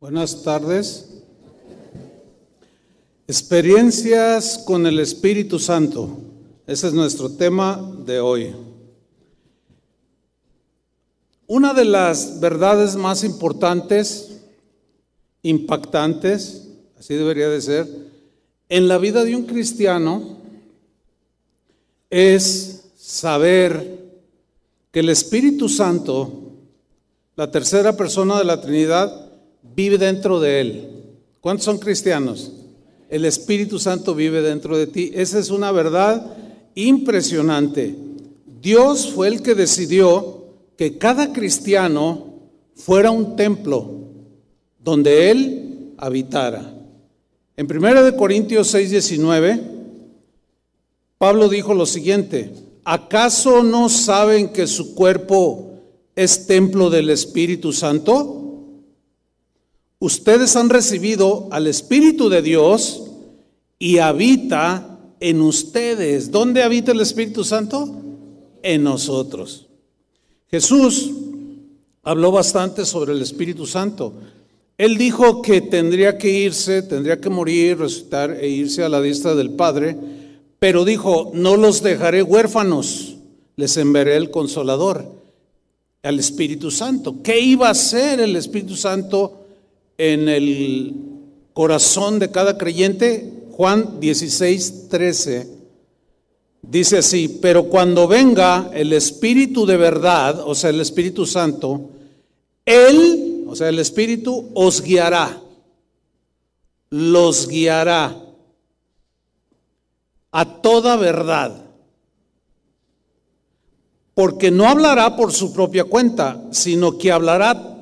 Buenas tardes. Experiencias con el Espíritu Santo. Ese es nuestro tema de hoy. Una de las verdades más importantes, impactantes, así debería de ser, en la vida de un cristiano es saber que el Espíritu Santo, la tercera persona de la Trinidad, vive dentro de él. ¿Cuántos son cristianos? El Espíritu Santo vive dentro de ti. Esa es una verdad impresionante. Dios fue el que decidió que cada cristiano fuera un templo donde Él habitara. En 1 Corintios 6, 19, Pablo dijo lo siguiente, ¿acaso no saben que su cuerpo es templo del Espíritu Santo? Ustedes han recibido al Espíritu de Dios y habita en ustedes. ¿Dónde habita el Espíritu Santo? En nosotros. Jesús habló bastante sobre el Espíritu Santo. Él dijo que tendría que irse, tendría que morir, resucitar e irse a la diestra del Padre, pero dijo, no los dejaré huérfanos, les enviaré el consolador, al Espíritu Santo. ¿Qué iba a hacer el Espíritu Santo en el corazón de cada creyente, Juan 16, 13, dice así, pero cuando venga el Espíritu de verdad, o sea, el Espíritu Santo, Él, o sea, el Espíritu, os guiará, los guiará a toda verdad. Porque no hablará por su propia cuenta, sino que hablará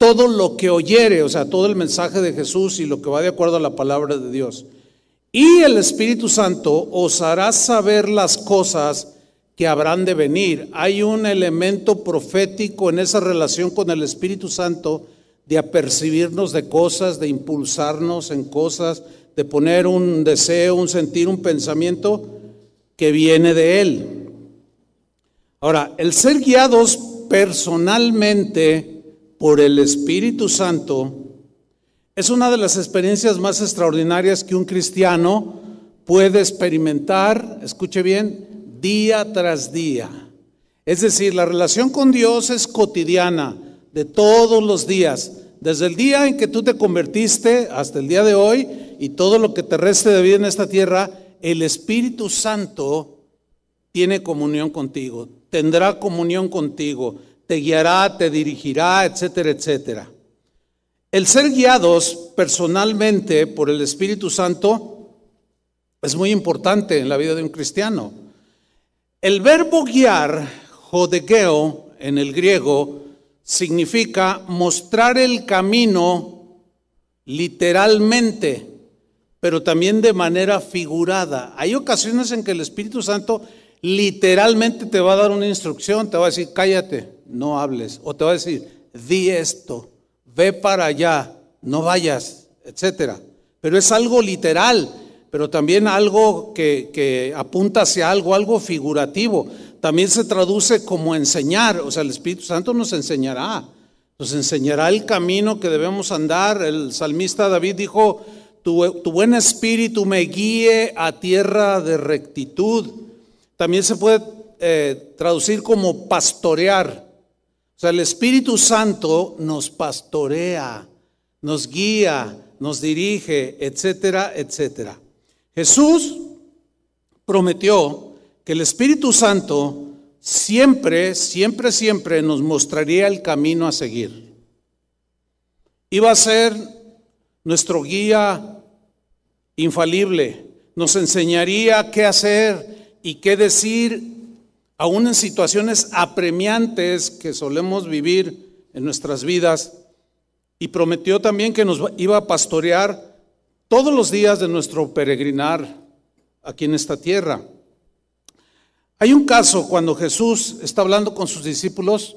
todo lo que oyere, o sea, todo el mensaje de Jesús y lo que va de acuerdo a la palabra de Dios. Y el Espíritu Santo os hará saber las cosas que habrán de venir. Hay un elemento profético en esa relación con el Espíritu Santo de apercibirnos de cosas, de impulsarnos en cosas, de poner un deseo, un sentir, un pensamiento que viene de Él. Ahora, el ser guiados personalmente por el Espíritu Santo es una de las experiencias más extraordinarias que un cristiano puede experimentar, escuche bien, día tras día. Es decir, la relación con Dios es cotidiana, de todos los días, desde el día en que tú te convertiste hasta el día de hoy y todo lo que te reste de vida en esta tierra, el Espíritu Santo tiene comunión contigo, tendrá comunión contigo te guiará, te dirigirá, etcétera, etcétera. El ser guiados personalmente por el Espíritu Santo es muy importante en la vida de un cristiano. El verbo guiar, jodegeo, en el griego, significa mostrar el camino literalmente, pero también de manera figurada. Hay ocasiones en que el Espíritu Santo literalmente te va a dar una instrucción, te va a decir, cállate, no hables. O te va a decir, di esto, ve para allá, no vayas, etcétera. Pero es algo literal, pero también algo que, apunta hacia algo, algo figurativo. También se traduce como enseñar, o sea, el Espíritu Santo nos enseñará, nos enseñará el camino que debemos andar. El salmista David dijo, tu, tu buen espíritu me guíe a tierra de rectitud. También se puede eh, traducir como pastorear. O sea, el Espíritu Santo nos pastorea, nos guía, nos dirige, etcétera, etcétera. Jesús prometió que el Espíritu Santo siempre, siempre, siempre nos mostraría el camino a seguir. Iba a ser nuestro guía infalible, nos enseñaría qué hacer y qué decir aún en situaciones apremiantes que solemos vivir en nuestras vidas, y prometió también que nos iba a pastorear todos los días de nuestro peregrinar aquí en esta tierra. Hay un caso cuando Jesús está hablando con sus discípulos,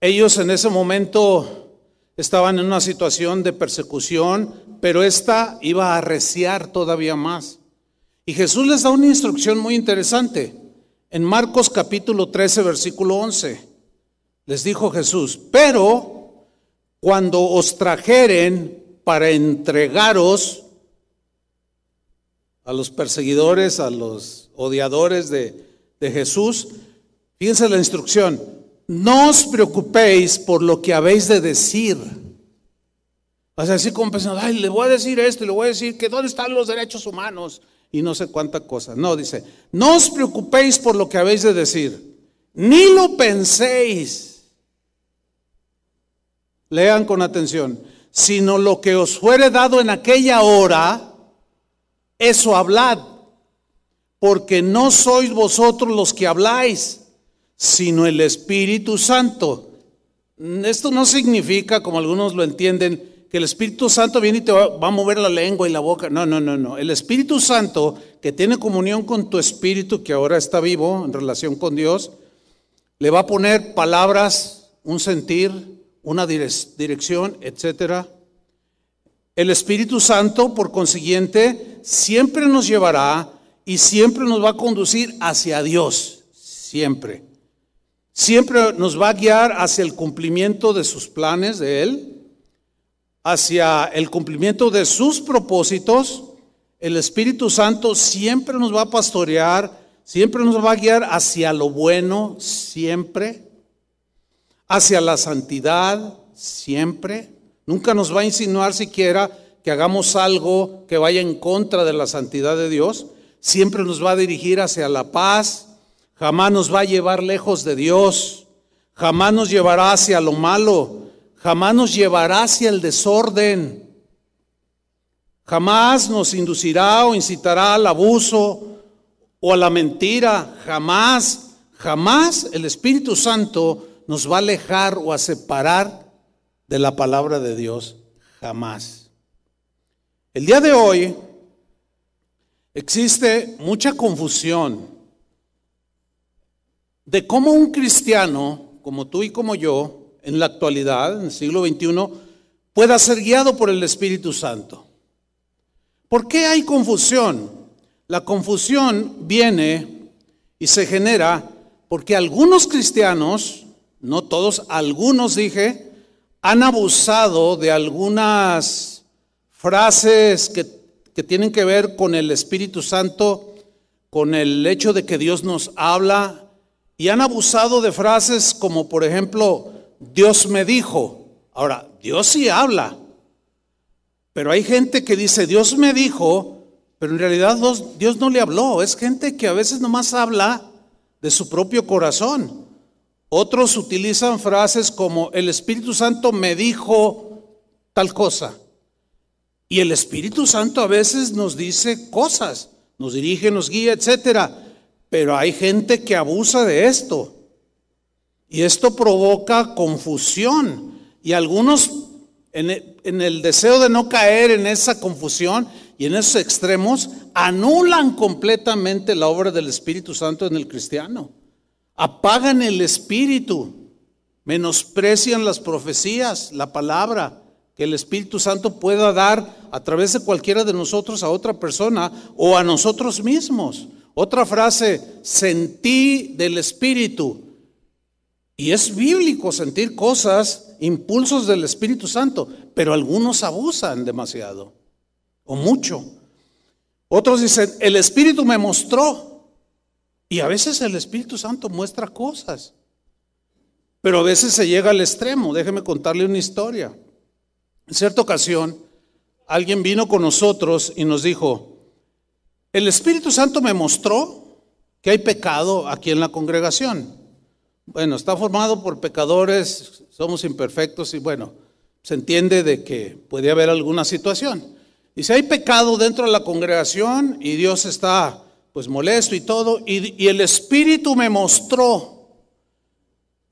ellos en ese momento estaban en una situación de persecución, pero esta iba a arreciar todavía más. Y Jesús les da una instrucción muy interesante. En Marcos capítulo 13, versículo 11, les dijo Jesús, pero cuando os trajeren para entregaros a los perseguidores, a los odiadores de, Jesús, fíjense la instrucción, no os preocupéis por lo que habéis de decir. O sea, así como pensando, ay, le voy a decir esto le voy a decir que dónde están los derechos humanos y no sé cuánta cosa. No, dice, no os preocupéis por lo que habéis de decir, ni lo penséis. Lean con atención, sino lo que os fuere dado en aquella hora, eso hablad, porque no sois vosotros los que habláis sino el Espíritu Santo. Esto no significa, como algunos lo entienden, el Espíritu Santo viene y te va, a mover la lengua y la boca. No, no, no, no. El Espíritu Santo, que tiene comunión con tu espíritu, que ahora está vivo en relación con Dios, le va a poner palabras, un sentir, una dirección, etcétera. El Espíritu Santo, por consiguiente, siempre nos llevará y siempre nos va a conducir hacia Dios, siempre siempre nos va a guiar hacia el cumplimiento de sus planes de Él, hacia el cumplimiento de sus propósitos. El Espíritu Santo siempre nos va a pastorear, siempre nos va a guiar hacia lo bueno, siempre, hacia la santidad, siempre. Nunca nos va a insinuar siquiera que hagamos algo que vaya en contra de la santidad de Dios. Siempre nos va a dirigir hacia la paz, jamás nos va a llevar lejos de Dios, jamás nos llevará hacia lo malo, jamás nos llevará hacia el desorden, jamás nos inducirá o incitará al abuso o a la mentira, jamás, jamás el Espíritu Santo nos va a alejar o a separar de la palabra de Dios, jamás. El día de hoy existe mucha confusión de cómo un cristiano, como tú y como yo, en la actualidad, en el siglo XXI, pueda ser guiado por el Espíritu Santo. ¿Por qué hay confusión? La confusión viene y se genera porque algunos cristianos, no todos, algunos dije, han abusado de algunas frases que, que tienen que ver con el Espíritu Santo, con el hecho de que Dios nos habla y han abusado de frases como, por ejemplo, Dios me dijo. Ahora, Dios sí habla, pero hay gente que dice, Dios me dijo, pero en realidad Dios, no le habló. Es gente que a veces nomás habla de su propio corazón. Otros utilizan frases como, el Espíritu Santo me dijo tal cosa. Y el Espíritu Santo a veces nos dice cosas, nos dirige, nos guía, etcétera. Pero hay gente que abusa de esto. Y esto provoca confusión. Y algunos, en el, deseo de no caer en esa confusión y en esos extremos, anulan completamente la obra del Espíritu Santo en el cristiano. Apagan el Espíritu. Menosprecian las profecías, la palabra que el Espíritu Santo pueda dar a través de cualquiera de nosotros a otra persona o a nosotros mismos. Otra frase, sentí del Espíritu. Y es bíblico sentir cosas, impulsos del Espíritu Santo, pero algunos abusan demasiado o mucho. Otros dicen, el Espíritu me mostró. Y a veces el Espíritu Santo muestra cosas. Pero a veces se llega al extremo. Déjeme contarle una historia. En cierta ocasión, alguien vino con nosotros y nos dijo, el Espíritu Santo me mostró que hay pecado aquí en la congregación. Bueno, está formado por pecadores, somos imperfectos y bueno, se entiende de que puede haber alguna situación. Y si hay pecado dentro de la congregación y Dios está pues molesto y todo, y, y el Espíritu me mostró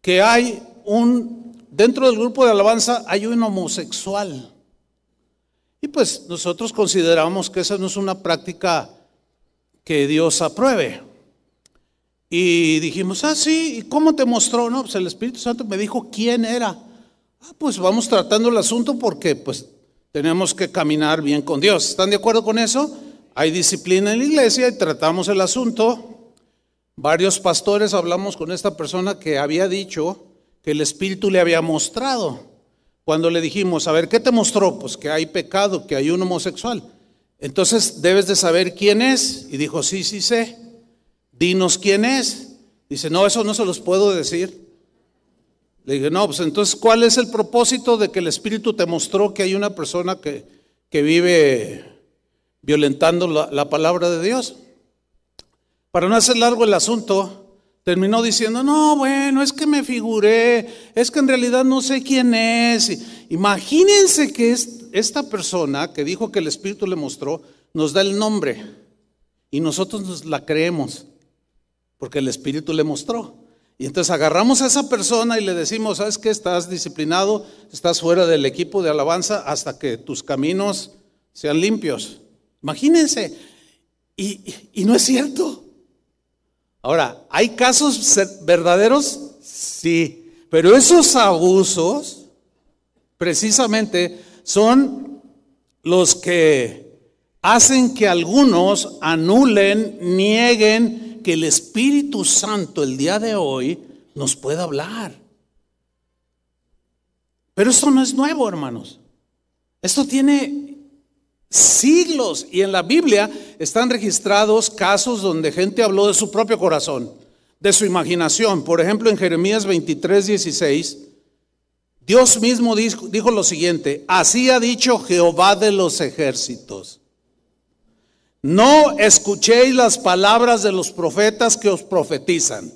que hay un, dentro del grupo de alabanza hay un homosexual. Y pues nosotros consideramos que esa no es una práctica que Dios apruebe. Y dijimos, ah, sí, ¿y cómo te mostró? No, pues el Espíritu Santo me dijo quién era. Ah, pues vamos tratando el asunto porque pues tenemos que caminar bien con Dios. ¿Están de acuerdo con eso? Hay disciplina en la iglesia y tratamos el asunto. Varios pastores hablamos con esta persona que había dicho que el Espíritu le había mostrado. Cuando le dijimos, a ver, ¿qué te mostró? Pues que hay pecado, que hay un homosexual. Entonces debes de saber quién es. Y dijo, sí, sí sé. Dinos quién es. Dice, no, eso no se los puedo decir. Le dije, no, pues entonces, ¿cuál es el propósito de que el Espíritu te mostró que hay una persona que, que vive violentando la, la, palabra de Dios? Para no hacer largo el asunto, terminó diciendo, no, bueno, es que me figuré, es que en realidad no sé quién es. Imagínense que es, esta persona que dijo que el Espíritu le mostró, nos da el nombre y nosotros nos la creemos, porque el Espíritu le mostró. Y entonces agarramos a esa persona y le decimos, ¿sabes qué? Estás disciplinado, estás fuera del equipo de alabanza hasta que tus caminos sean limpios. Imagínense. Y, y no es cierto. Ahora, ¿hay casos verdaderos? Sí. Pero esos abusos, precisamente, son los que hacen que algunos anulen, nieguen que el Espíritu Santo el día de hoy nos pueda hablar. Pero esto no es nuevo, hermanos. Esto tiene siglos y en la Biblia están registrados casos donde gente habló de su propio corazón, de su imaginación. Por ejemplo, en Jeremías 23, 16, Dios mismo dijo, dijo lo siguiente, así ha dicho Jehová de los ejércitos. No escuchéis las palabras de los profetas que os profetizan.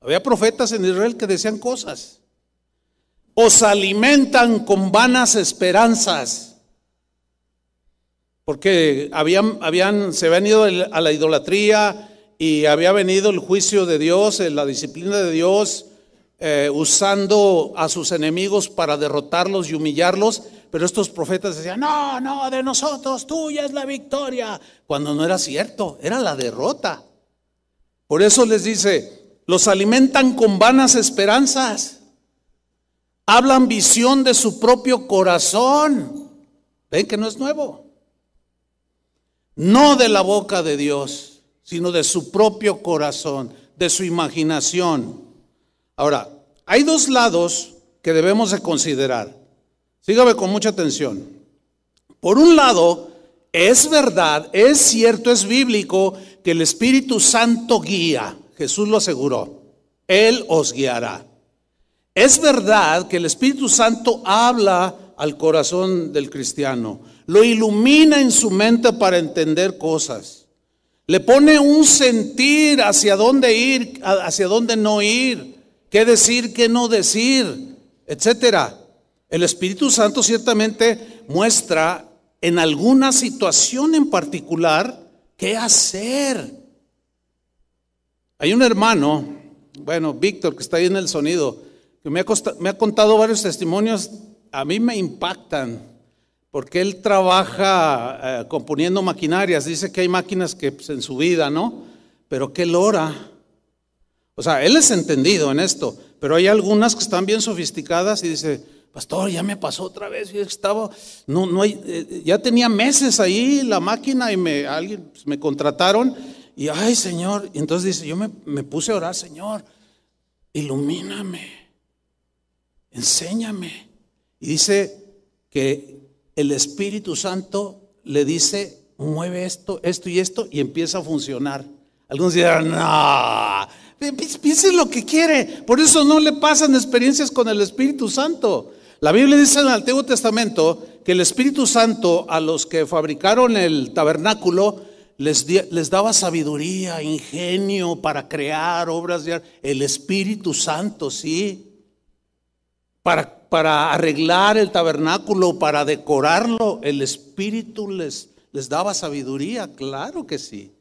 Había profetas en Israel que decían cosas. Os alimentan con vanas esperanzas. Porque habían, habían, se habían ido a la idolatría y había venido el juicio de Dios, la disciplina de Dios, eh, usando a sus enemigos para derrotarlos y humillarlos. Pero estos profetas decían, no, no, de nosotros, tuya es la victoria. Cuando no era cierto, era la derrota. Por eso les dice, los alimentan con vanas esperanzas. Hablan visión de su propio corazón. Ven que no es nuevo. No de la boca de Dios, sino de su propio corazón, de su imaginación. Ahora, hay dos lados que debemos de considerar. Sígame con mucha atención. Por un lado, es verdad, es cierto, es bíblico que el Espíritu Santo guía. Jesús lo aseguró. Él os guiará. Es verdad que el Espíritu Santo habla al corazón del cristiano, lo ilumina en su mente para entender cosas, le pone un sentir hacia dónde ir, hacia dónde no ir, qué decir, qué no decir, etcétera. El Espíritu Santo ciertamente muestra en alguna situación en particular qué hacer. Hay un hermano, bueno, Víctor, que está ahí en el sonido, que me ha, contado varios testimonios, a mí me impactan, porque él trabaja eh, componiendo maquinarias, dice que hay máquinas que pues, en su vida, ¿no? Pero que él ora. O sea, él es entendido en esto, pero hay algunas que están bien sofisticadas y dice, pastor, ya me pasó otra vez, yo estaba, no, no hay, eh, ya tenía meses ahí la máquina y me, alguien, pues, me contrataron y, ay Señor, y entonces dice, yo me, me puse a orar, Señor, ilumíname, enséñame. Y dice que el Espíritu Santo le dice, mueve esto, esto y esto, y empieza a funcionar. Algunos dirán, no, piense lo que quiere. Por eso no le pasan experiencias con el Espíritu Santo. La Biblia dice en el Antiguo Testamento que el Espíritu Santo a los que fabricaron el tabernáculo les, daba sabiduría, ingenio para crear obras de arte. El Espíritu Santo, sí. Para, para arreglar el tabernáculo, para decorarlo, el Espíritu les, les daba sabiduría, claro que sí.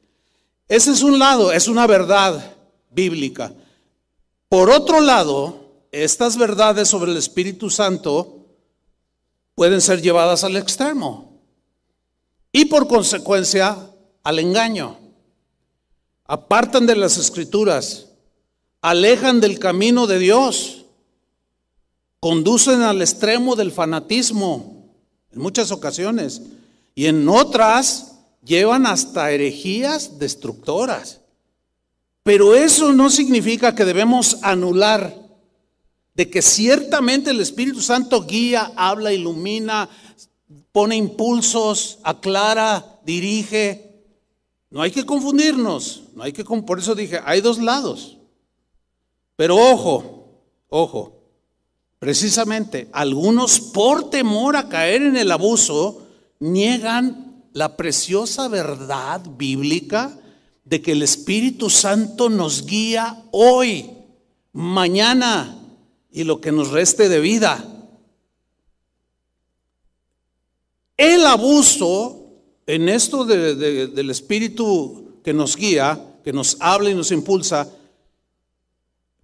Ese es un lado, es una verdad bíblica. Por otro lado, estas verdades sobre el Espíritu Santo pueden ser llevadas al extremo y por consecuencia al engaño. Apartan de las escrituras, alejan del camino de Dios, conducen al extremo del fanatismo en muchas ocasiones y en otras llevan hasta herejías destructoras. Pero eso no significa que debemos anular de que ciertamente el Espíritu Santo guía, habla, ilumina, pone impulsos, aclara, dirige. No hay que confundirnos, no hay que por eso dije, hay dos lados. Pero ojo, ojo. Precisamente, algunos por temor a caer en el abuso niegan la preciosa verdad bíblica de que el Espíritu Santo nos guía hoy, mañana y lo que nos reste de vida. El abuso en esto del Espíritu que nos guía, que nos habla y nos impulsa,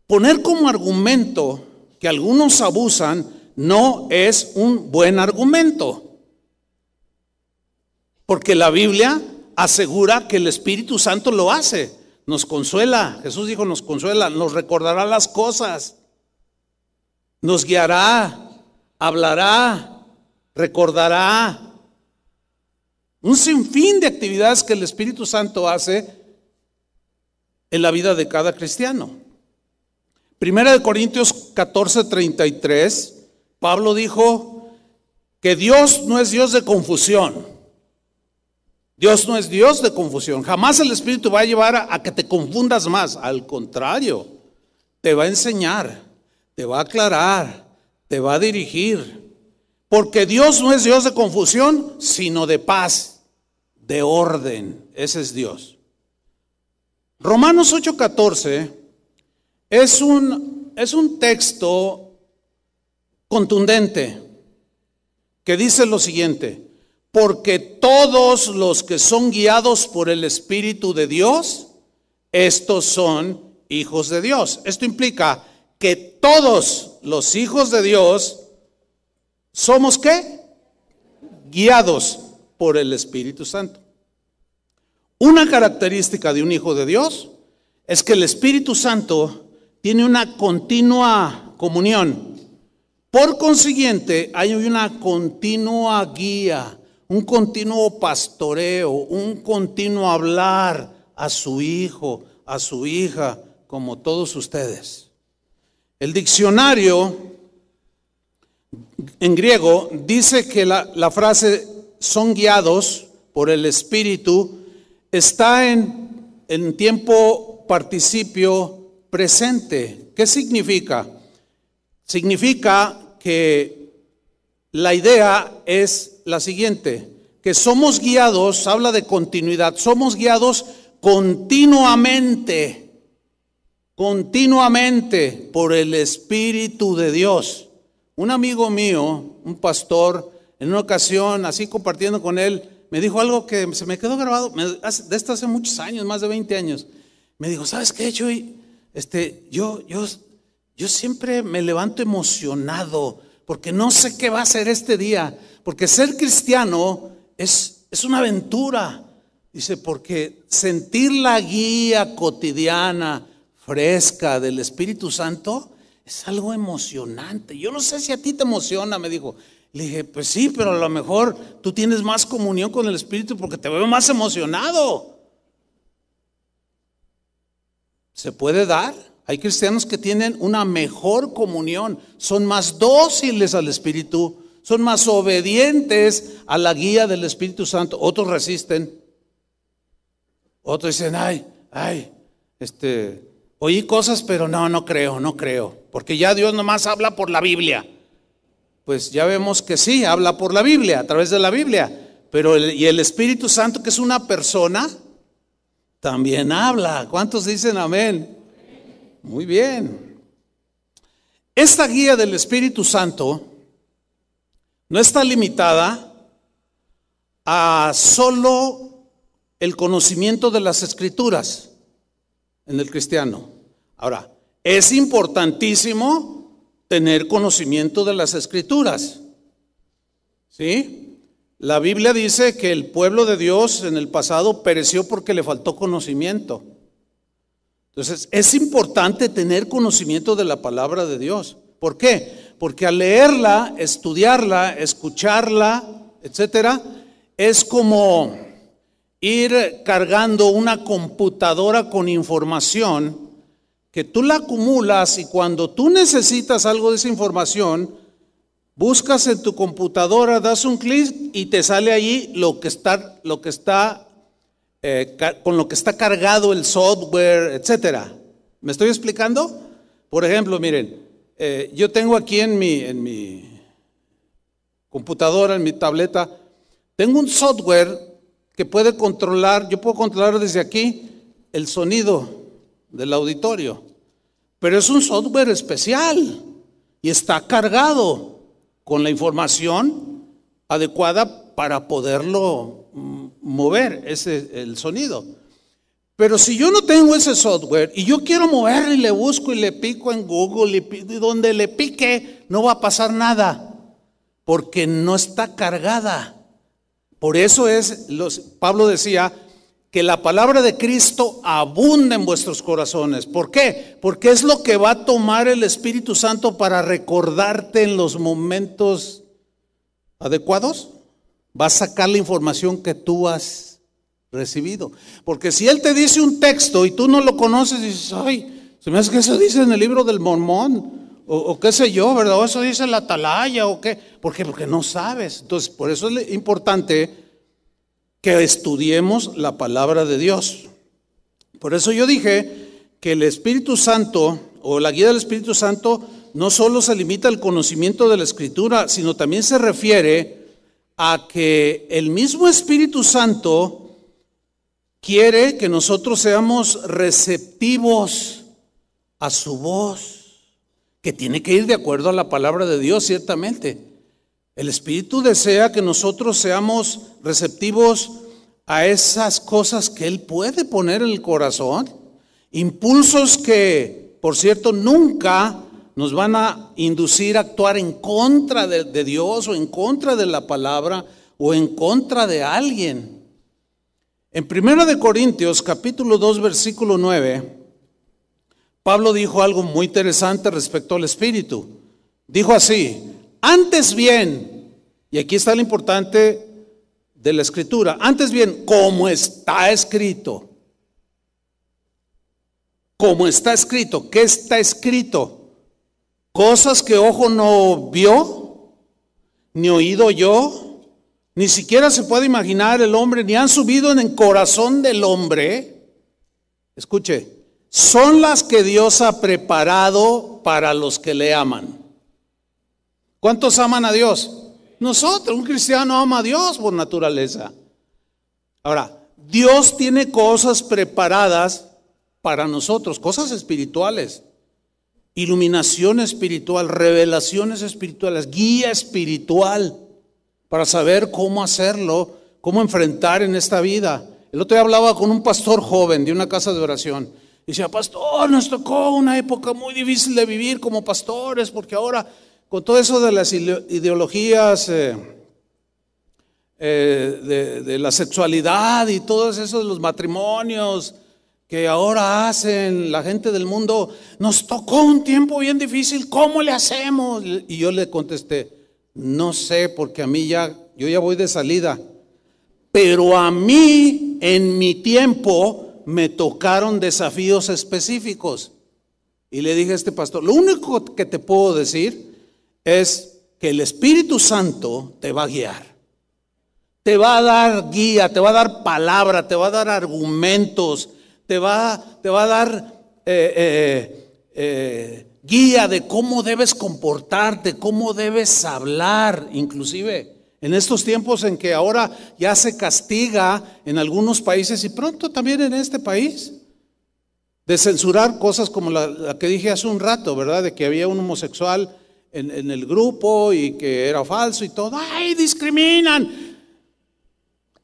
poner como argumento que algunos abusan no es un buen argumento. Porque la Biblia asegura que el Espíritu Santo lo hace. Nos consuela. Jesús dijo, nos consuela, nos recordará las cosas. Nos guiará, hablará, recordará. Un sinfín de actividades que el Espíritu Santo hace en la vida de cada cristiano. Primera de Corintios 14, 33, Pablo dijo que Dios no es Dios de confusión. Dios no es Dios de confusión. Jamás el Espíritu va a llevar a, que te confundas más. Al contrario, te va a enseñar, te va a aclarar, te va a dirigir. Porque Dios no es Dios de confusión, sino de paz, de orden. Ese es Dios. Romanos 8:14 es un, es un texto contundente que dice lo siguiente porque todos los que son guiados por el Espíritu de Dios, estos son hijos de Dios. Esto implica que todos los hijos de Dios somos qué? Guiados por el Espíritu Santo. Una característica de un hijo de Dios es que el Espíritu Santo tiene una continua comunión. Por consiguiente, hay una continua guía un continuo pastoreo, un continuo hablar a su hijo, a su hija, como todos ustedes. El diccionario en griego dice que la, frase son guiados por el Espíritu está en, en tiempo participio presente. ¿Qué significa? Significa que la idea es la siguiente, que somos guiados, habla de continuidad, somos guiados continuamente, continuamente por el Espíritu de Dios. Un amigo mío, un pastor, en una ocasión, así compartiendo con él, me dijo algo que se me quedó grabado, de esto hace muchos años, más de 20 años. Me dijo, ¿sabes qué, Chuy? Este, yo, yo, yo siempre me levanto emocionado porque no sé qué va a ser este día. Porque ser cristiano es, es una aventura. Dice, porque sentir la guía cotidiana, fresca del Espíritu Santo, es algo emocionante. Yo no sé si a ti te emociona, me dijo. Le dije, pues sí, pero a lo mejor tú tienes más comunión con el Espíritu porque te veo más emocionado. ¿Se puede dar? Hay cristianos que tienen una mejor comunión, son más dóciles al Espíritu son más obedientes a la guía del Espíritu Santo. Otros resisten. Otros dicen, ay, ay, este, oí cosas, pero no, no creo, no creo. Porque ya Dios nomás habla por la Biblia. Pues ya vemos que sí, habla por la Biblia, a través de la Biblia. Pero y el Espíritu Santo, que es una persona, también habla. ¿Cuántos dicen amén? Muy bien. Esta guía del Espíritu Santo no está limitada a solo el conocimiento de las escrituras en el cristiano. Ahora, es importantísimo tener conocimiento de las escrituras. ¿Sí? La Biblia dice que el pueblo de Dios en el pasado pereció porque le faltó conocimiento. Entonces, es importante tener conocimiento de la palabra de Dios. ¿Por qué? Porque al leerla, estudiarla, escucharla, etcétera, es como ir cargando una computadora con información que tú la acumulas y cuando tú necesitas algo de esa información, buscas en tu computadora, das un clic y te sale allí lo que está, lo que está eh, con lo que está cargado el software, etcétera. ¿Me estoy explicando? Por ejemplo, miren, eh, yo tengo aquí en mi, en mi computadora, en mi tableta, tengo un software que puede controlar, yo puedo controlar desde aquí el sonido del auditorio, pero es un software especial y está cargado con la información adecuada para poderlo mm, mover ese el sonido. Pero si yo no tengo ese software y yo quiero mover y le busco y le pico en Google y donde le pique no va a pasar nada porque no está cargada. Por eso es, los, Pablo decía, que la palabra de Cristo abunda en vuestros corazones. ¿Por qué? Porque es lo que va a tomar el Espíritu Santo para recordarte en los momentos adecuados. Va a sacar la información que tú has recibido. Porque si Él te dice un texto y tú no lo conoces, dices, ay, se me hace que eso dice en el libro del mormón. O, qué sé yo, ¿verdad? O eso dice la atalaya, o qué. ¿Por qué? Porque no sabes. Entonces, por eso es importante que estudiemos la palabra de Dios. Por eso yo dije que el Espíritu Santo o la guía del Espíritu Santo no solo se limita al conocimiento de la Escritura, sino también se refiere a que el mismo Espíritu Santo quiere que nosotros seamos receptivos a su voz, que tiene que ir de acuerdo a la palabra de Dios, ciertamente. El Espíritu desea que nosotros seamos receptivos a esas cosas que Él puede poner en el corazón, impulsos que, por cierto, nunca nos van a inducir a actuar en contra de, Dios o en contra de la palabra o en contra de alguien. En 1 de Corintios capítulo 2 versículo 9, Pablo dijo algo muy interesante respecto al Espíritu. Dijo así, antes bien, y aquí está lo importante de la escritura, antes bien, como está escrito, como está escrito, ¿qué está escrito? Cosas que ojo no vio, ni oído yo, ni siquiera se puede imaginar el hombre, ni han subido en el corazón del hombre. Escuche, son las que Dios ha preparado para los que le aman. ¿Cuántos aman a Dios? Nosotros, un cristiano ama a Dios por naturaleza. Ahora, Dios tiene cosas preparadas para nosotros, cosas espirituales, iluminación espiritual, revelaciones espirituales, guía espiritual para saber cómo hacerlo, cómo enfrentar en esta vida. El otro día hablaba con un pastor joven de una casa de oración. Y decía, pastor, nos tocó una época muy difícil de vivir como pastores, porque ahora con todo eso de las ideologías eh, eh, de, la sexualidad y todo eso de los matrimonios que ahora hacen la gente del mundo, nos tocó un tiempo bien difícil, ¿cómo le hacemos? Y yo le contesté, no sé, porque a mí ya, yo ya voy de salida, pero a mí en mi tiempo me tocaron desafíos específicos. Y le dije a este pastor, lo único que te puedo decir es que el Espíritu Santo te va a guiar. Te va a dar guía, te va a dar palabra, te va a dar argumentos, te va, te va a dar eh, eh, eh, guía de cómo debes comportarte, cómo debes hablar, inclusive. En estos tiempos en que ahora ya se castiga en algunos países y pronto también en este país, de censurar cosas como la, la que dije hace un rato, ¿verdad? De que había un homosexual en, el grupo y que era falso y todo. ¡Ay, discriminan!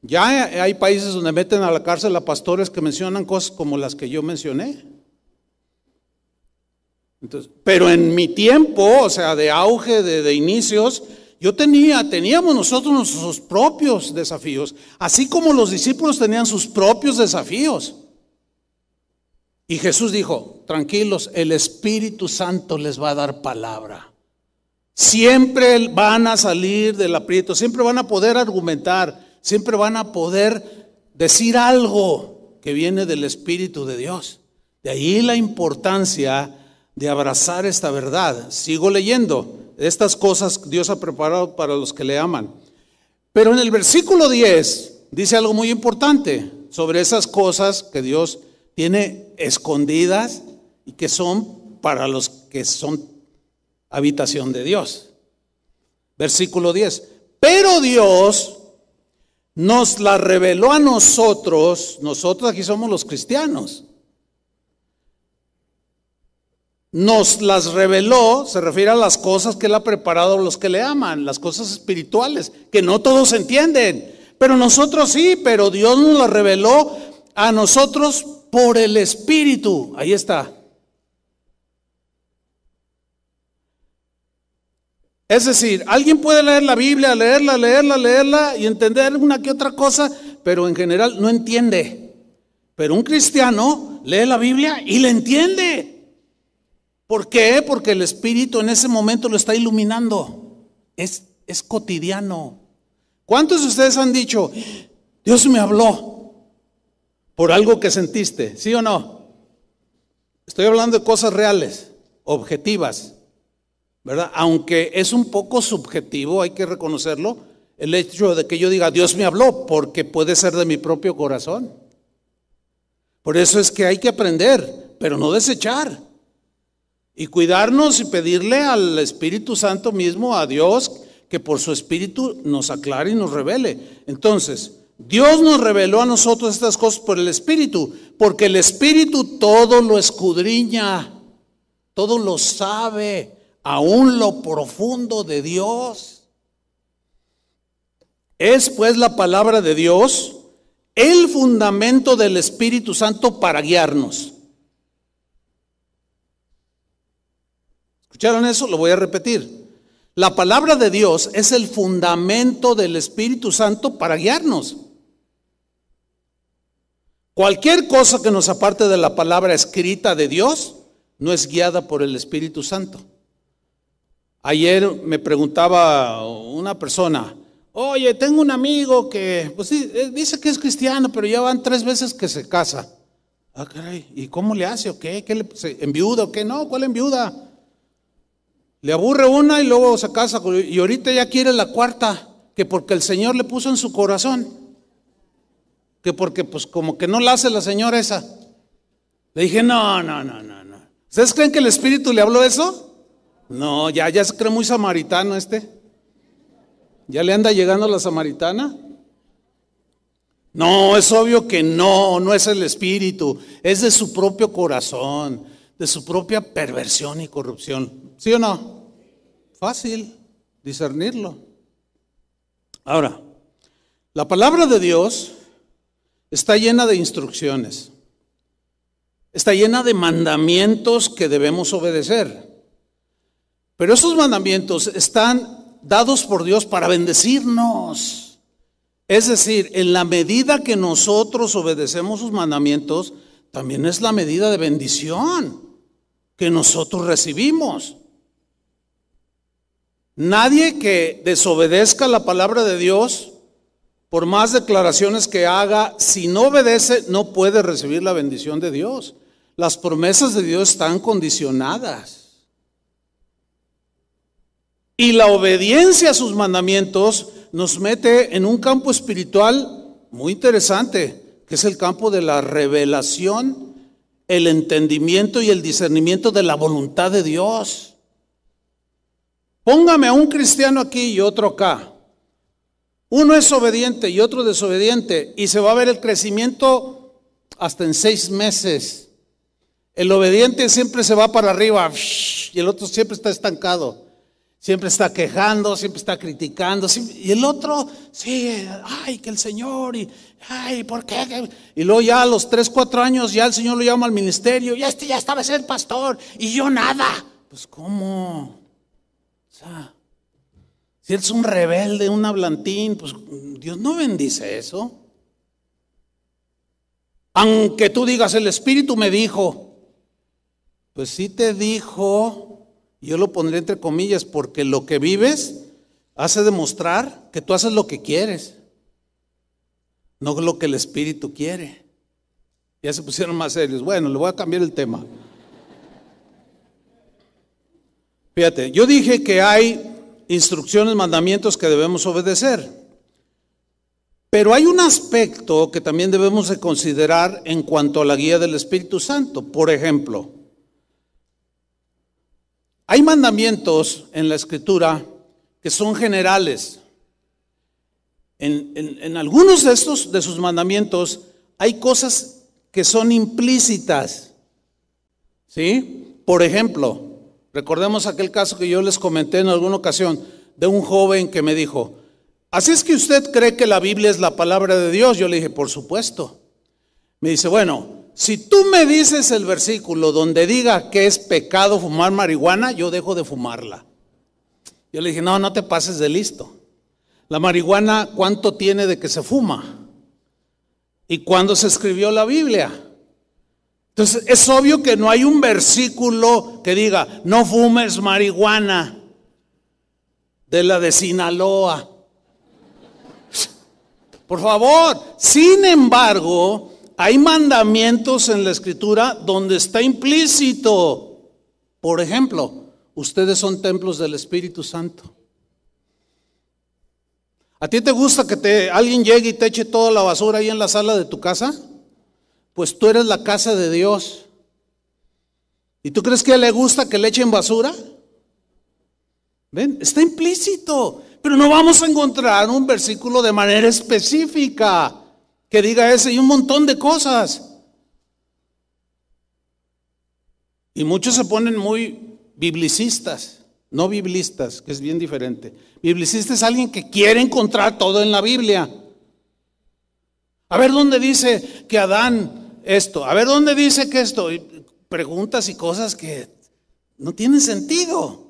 Ya hay países donde meten a la cárcel a pastores que mencionan cosas como las que yo mencioné. Entonces, pero en mi tiempo, o sea, de auge, de, de, inicios, yo tenía, teníamos nosotros nuestros propios desafíos, así como los discípulos tenían sus propios desafíos. Y Jesús dijo, tranquilos, el Espíritu Santo les va a dar palabra. Siempre van a salir del aprieto, siempre van a poder argumentar, siempre van a poder decir algo que viene del Espíritu de Dios. De ahí la importancia de abrazar esta verdad. Sigo leyendo. Estas cosas Dios ha preparado para los que le aman. Pero en el versículo 10 dice algo muy importante sobre esas cosas que Dios tiene escondidas y que son para los que son habitación de Dios. Versículo 10. Pero Dios nos la reveló a nosotros, nosotros aquí somos los cristianos. Nos las reveló, se refiere a las cosas que Él ha preparado a los que le aman, las cosas espirituales, que no todos entienden, pero nosotros sí, pero Dios nos las reveló a nosotros por el Espíritu. Ahí está. Es decir, alguien puede leer la Biblia, leerla, leerla, leerla y entender una que otra cosa, pero en general no entiende. Pero un cristiano lee la Biblia y le entiende. ¿Por qué? Porque el Espíritu en ese momento lo está iluminando. Es, es cotidiano. ¿Cuántos de ustedes han dicho, Dios me habló por algo que sentiste? ¿Sí o no? Estoy hablando de cosas reales, objetivas. ¿Verdad? Aunque es un poco subjetivo, hay que reconocerlo, el hecho de que yo diga, Dios me habló, porque puede ser de mi propio corazón. Por eso es que hay que aprender, pero no desechar. Y cuidarnos y pedirle al Espíritu Santo mismo, a Dios, que por su Espíritu nos aclare y nos revele. Entonces, Dios nos reveló a nosotros estas cosas por el Espíritu, porque el Espíritu todo lo escudriña, todo lo sabe aún lo profundo de Dios. Es pues la palabra de Dios el fundamento del Espíritu Santo para guiarnos. ¿Escucharon eso? Lo voy a repetir. La palabra de Dios es el fundamento del Espíritu Santo para guiarnos. Cualquier cosa que nos aparte de la palabra escrita de Dios no es guiada por el Espíritu Santo. Ayer me preguntaba una persona, oye, tengo un amigo que, pues eh, dice que es cristiano, pero ya van tres veces que se casa. Ah, ¿y cómo le hace o qué? ¿Qué le, ¿Enviuda o qué? No, ¿cuál enviuda? Le aburre una y luego se casa y ahorita ya quiere la cuarta, que porque el Señor le puso en su corazón, que porque pues como que no la hace la señora esa. Le dije, no, no, no, no, no. ¿Ustedes creen que el Espíritu le habló eso? No, ya, ya se cree muy samaritano este. ¿Ya le anda llegando la samaritana? No, es obvio que no, no es el espíritu, es de su propio corazón, de su propia perversión y corrupción. ¿Sí o no? Fácil discernirlo. Ahora, la palabra de Dios está llena de instrucciones, está llena de mandamientos que debemos obedecer. Pero esos mandamientos están dados por Dios para bendecirnos. Es decir, en la medida que nosotros obedecemos sus mandamientos, también es la medida de bendición que nosotros recibimos. Nadie que desobedezca la palabra de Dios, por más declaraciones que haga, si no obedece, no puede recibir la bendición de Dios. Las promesas de Dios están condicionadas. Y la obediencia a sus mandamientos nos mete en un campo espiritual muy interesante, que es el campo de la revelación, el entendimiento y el discernimiento de la voluntad de Dios. Póngame a un cristiano aquí y otro acá. Uno es obediente y otro desobediente y se va a ver el crecimiento hasta en seis meses. El obediente siempre se va para arriba y el otro siempre está estancado. Siempre está quejando, siempre está criticando. y el otro, sí, ay, que el Señor, y ay, ¿por qué? Y luego ya a los tres, cuatro años ya el Señor lo llama al ministerio, y este ya estaba ser pastor, y yo nada. Pues ¿cómo? O sea, si él es un rebelde, un hablantín, pues Dios no bendice eso. Aunque tú digas, el Espíritu me dijo, pues sí te dijo, yo lo pondré entre comillas porque lo que vives hace demostrar que tú haces lo que quieres, no lo que el Espíritu quiere. Ya se pusieron más serios. Bueno, le voy a cambiar el tema. Fíjate, yo dije que hay instrucciones, mandamientos que debemos obedecer. Pero hay un aspecto que también debemos de considerar en cuanto a la guía del Espíritu Santo. Por ejemplo, hay mandamientos en la Escritura que son generales. En, algunos de estos, de sus mandamientos, hay cosas que son implícitas. ¿Sí? Por ejemplo, recordemos aquel caso que yo les comenté en alguna ocasión de un joven que me dijo, así es que usted cree que la Biblia es la palabra de Dios. Yo le dije, por supuesto. Me dice, bueno, si tú me dices el versículo donde diga que es pecado fumar marihuana, yo dejo de fumarla. Yo le dije, no, no te pases de listo. La marihuana, ¿cuánto tiene de que se fuma? ¿Y cuándo se escribió la Biblia? Entonces, es obvio que no hay un versículo que diga, no fumes marihuana de la de Sinaloa. Por favor, sin embargo, hay mandamientos en la escritura donde está implícito. Por ejemplo, ustedes son templos del Espíritu Santo. ¿A ti te gusta que alguien llegue y te eche toda la basura ahí en la sala de tu casa? Pues tú eres la casa de Dios. ¿Y tú crees que a él le gusta que le echen basura? ¿Ven? Está implícito. Pero no vamos a encontrar un versículo de manera específica que diga ese y un montón de cosas. Y muchos se ponen muy biblicistas. No biblistas, que es bien diferente. Biblicista es alguien que quiere encontrar todo en la Biblia. A ver dónde dice que Adán esto, a ver dónde dice que esto. preguntas y cosas que no tienen sentido.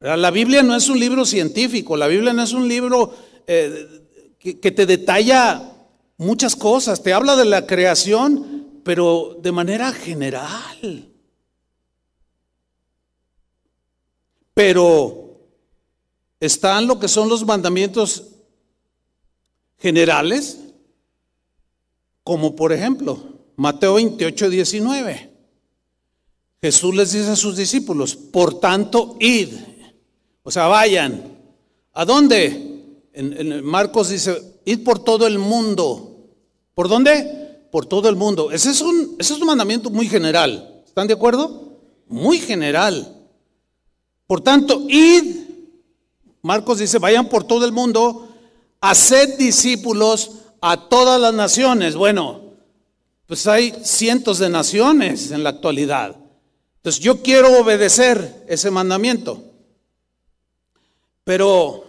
La Biblia no es un libro científico, la Biblia no es un libro eh, que, te detalla muchas cosas, te habla de la creación, pero de manera general. Pero están lo que son los mandamientos generales, como por ejemplo Mateo 28, 19. Jesús les dice a sus discípulos, por tanto, id, o sea, vayan. ¿A dónde? En, Marcos dice, id por todo el mundo. ¿Por dónde? Por todo el mundo. Ese es, un, ese es un mandamiento muy general. ¿Están de acuerdo? Muy general. Por tanto, id, Marcos dice, vayan por todo el mundo, haced discípulos a todas las naciones. Bueno, pues hay cientos de naciones en la actualidad. Entonces yo quiero obedecer ese mandamiento. Pero,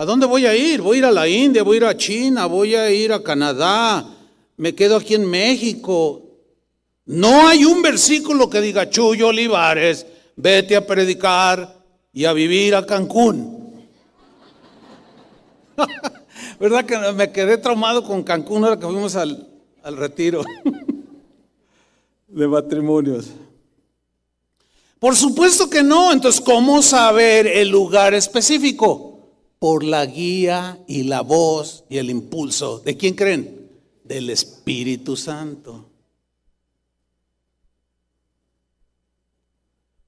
¿a dónde voy a ir? Voy a ir a la India, voy a ir a China, voy a ir a Canadá, me quedo aquí en México. No hay un versículo que diga, Chuyo Olivares, vete a predicar y a vivir a Cancún. ¿Verdad que me quedé traumado con Cancún ahora que fuimos al, al retiro de matrimonios? Por supuesto que no. Entonces, ¿cómo saber el lugar específico? Por la guía y la voz y el impulso. ¿De quién creen? Del Espíritu Santo.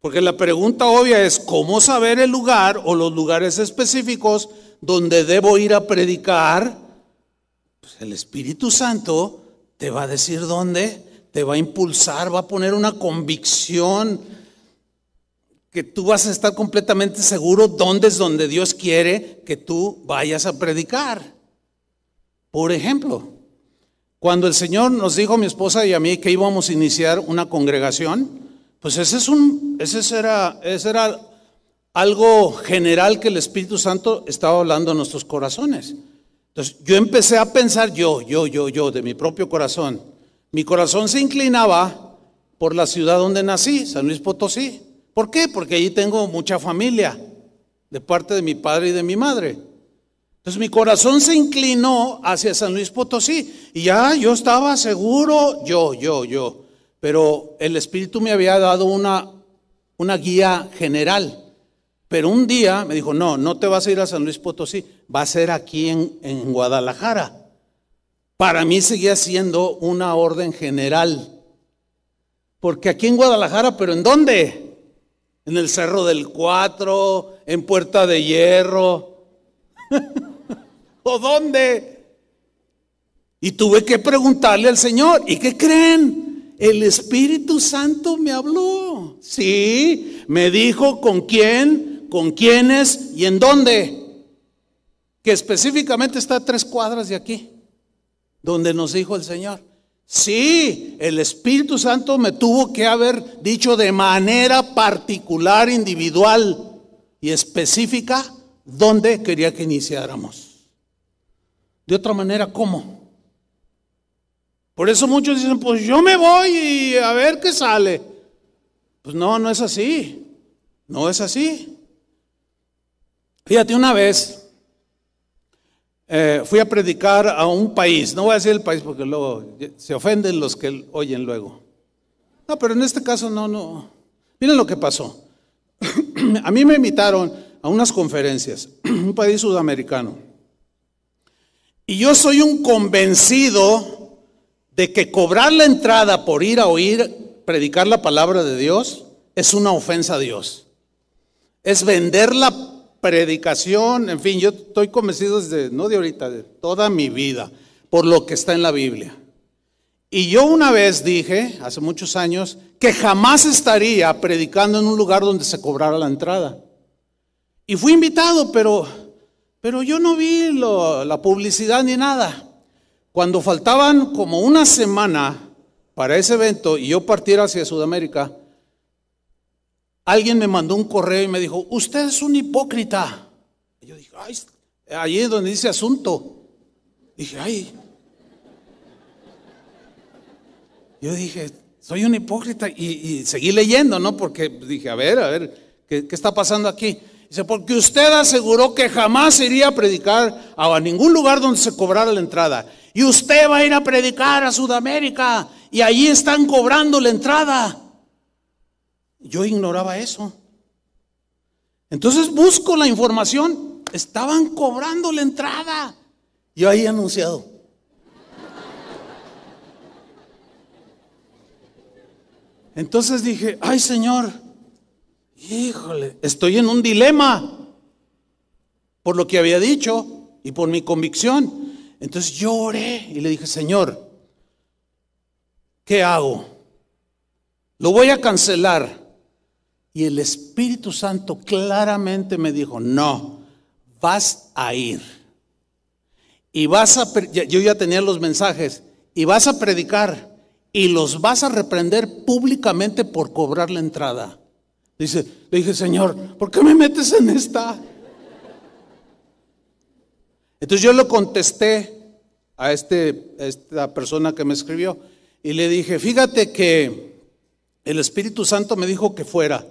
Porque la pregunta obvia es, ¿cómo saber el lugar o los lugares específicos donde debo ir a predicar? Pues el Espíritu Santo te va a decir dónde, te va a impulsar, va a poner una convicción que tú vas a estar completamente seguro dónde es donde Dios quiere que tú vayas a predicar. Por ejemplo, cuando el Señor nos dijo a mi esposa y a mí que íbamos a iniciar una congregación, pues ese, es un, ese, era, ese era algo general que el Espíritu Santo estaba hablando en nuestros corazones. Entonces yo empecé a pensar yo, yo, yo, yo, de mi propio corazón. Mi corazón se inclinaba por la ciudad donde nací, San Luis Potosí. ¿Por qué? Porque allí tengo mucha familia, de parte de mi padre y de mi madre. Entonces mi corazón se inclinó hacia San Luis Potosí y ya yo estaba seguro, yo, yo, yo, pero el Espíritu me había dado una, una guía general. Pero un día me dijo, no, no te vas a ir a San Luis Potosí, va a ser aquí en, en Guadalajara. para mí seguía siendo una orden general. Porque aquí en Guadalajara, pero ¿en dónde? En el Cerro del Cuatro, en Puerta de Hierro. ¿O dónde? Y tuve que preguntarle al Señor, ¿y qué creen? El Espíritu Santo me habló. Sí, me dijo con quién, con quiénes y en dónde. Que específicamente está tres cuadras de aquí, donde nos dijo el Señor. Sí, el Espíritu Santo me tuvo que haber dicho de manera particular, individual y específica dónde quería que iniciáramos. De otra manera, ¿cómo? Por eso muchos dicen, pues yo me voy y a ver qué sale. Pues no, no es así. No es así. Fíjate, una vez eh, fui a predicar a un país, no voy a decir el país porque luego se ofenden los que oyen luego. No, pero en este caso no, no. Miren lo que pasó. a mí me invitaron a unas conferencias, un país sudamericano. Y yo soy un convencido de que cobrar la entrada por ir a oír predicar la palabra de Dios es una ofensa a Dios. Es vender la predicación, en fin, yo estoy convencido desde, no de ahorita, de toda mi vida, por lo que está en la Biblia. Y yo una vez dije, hace muchos años, que jamás estaría predicando en un lugar donde se cobrara la entrada. Y fui invitado, pero, pero yo no vi la publicidad ni nada. Cuando faltaban como una semana para ese evento y yo partiera hacia Sudamérica, alguien me mandó un correo y me dijo, usted es un hipócrita. Y yo dije, ay, allí es donde dice asunto. Dije, ay. Yo dije, soy un hipócrita y, seguí leyendo, ¿no? Porque dije, a ver, a ver, ¿qué, qué está pasando aquí? Dice, porque usted aseguró que jamás iría a predicar a ningún lugar donde se cobrara la entrada. Y usted va a ir a predicar a Sudamérica y allí están cobrando la entrada. Yo ignoraba eso. Entonces busco la información. Estaban cobrando la entrada. Yo ahí anunciado. Entonces dije, ay Señor, híjole, estoy en un dilema por lo que había dicho y por mi convicción. Entonces yo oré y le dije, Señor, ¿qué hago? Lo voy a cancelar. Y el Espíritu Santo claramente me dijo, no, vas a ir. Y vas a, yo ya tenía los mensajes, y vas a predicar, y los vas a reprender públicamente por cobrar la entrada. Dice, le dije, Señor, ¿por qué me metes en esta? Entonces yo le contesté a, este, esta persona que me escribió y le dije, fíjate que el Espíritu Santo me dijo que fuera.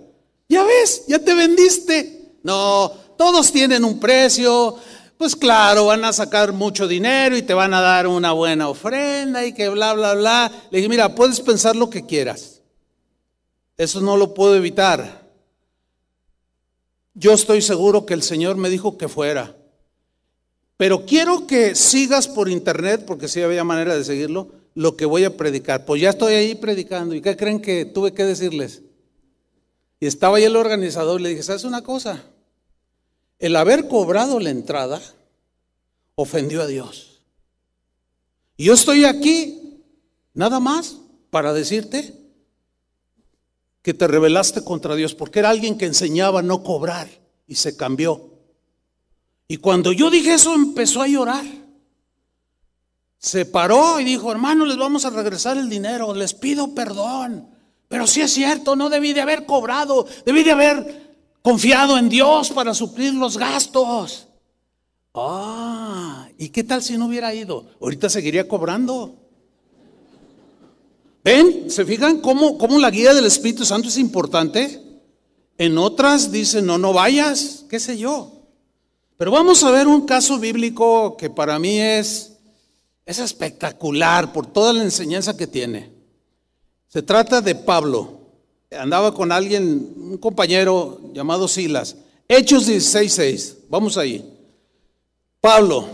Ya ves, ya te vendiste. No, todos tienen un precio. Pues claro, van a sacar mucho dinero y te van a dar una buena ofrenda y que bla, bla, bla. Le dije, mira, puedes pensar lo que quieras. Eso no lo puedo evitar. Yo estoy seguro que el Señor me dijo que fuera. Pero quiero que sigas por internet, porque sí había manera de seguirlo, lo que voy a predicar. Pues ya estoy ahí predicando. ¿Y qué creen que tuve que decirles? Y estaba ahí el organizador le dije, ¿sabes una cosa? El haber cobrado la entrada ofendió a Dios. Y yo estoy aquí nada más para decirte que te rebelaste contra Dios, porque era alguien que enseñaba a no cobrar y se cambió. Y cuando yo dije eso, empezó a llorar. Se paró y dijo, hermano, les vamos a regresar el dinero, les pido perdón. Pero si es cierto, no debí de haber cobrado, debí de haber confiado en Dios para suplir los gastos. Ah, ¿y qué tal si no hubiera ido? Ahorita seguiría cobrando. ¿Ven? ¿Se fijan cómo, cómo la guía del Espíritu Santo es importante? En otras dice, no, no vayas, qué sé yo. Pero vamos a ver un caso bíblico que para mí es, es espectacular por toda la enseñanza que tiene. Se trata de Pablo. Andaba con alguien, un compañero llamado Silas. Hechos 16.6. Vamos ahí. Pablo,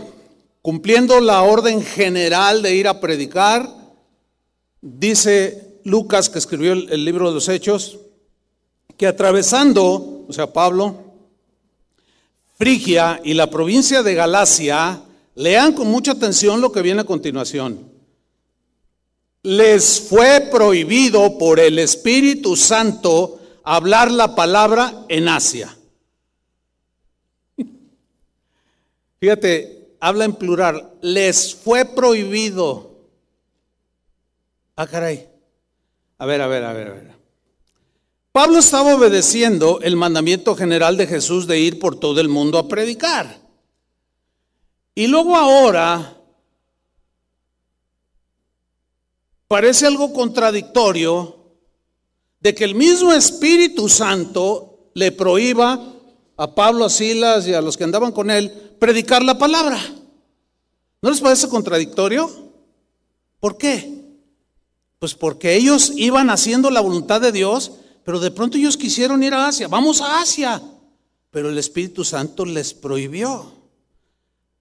cumpliendo la orden general de ir a predicar, dice Lucas, que escribió el, el libro de los Hechos, que atravesando, o sea, Pablo, Frigia y la provincia de Galacia, lean con mucha atención lo que viene a continuación. Les fue prohibido por el Espíritu Santo hablar la palabra en Asia. Fíjate, habla en plural. Les fue prohibido. Ah, caray. A ver, a ver, a ver, a ver. Pablo estaba obedeciendo el mandamiento general de Jesús de ir por todo el mundo a predicar. Y luego ahora parece algo contradictorio de que el mismo Espíritu Santo le prohíba a Pablo, a Silas y a los que andaban con él predicar la palabra. ¿No les parece contradictorio? ¿Por qué? Pues porque ellos iban haciendo la voluntad de Dios pero de pronto ellos quisieron ir a Asia, vamos a Asia, pero el Espíritu Santo les prohibió.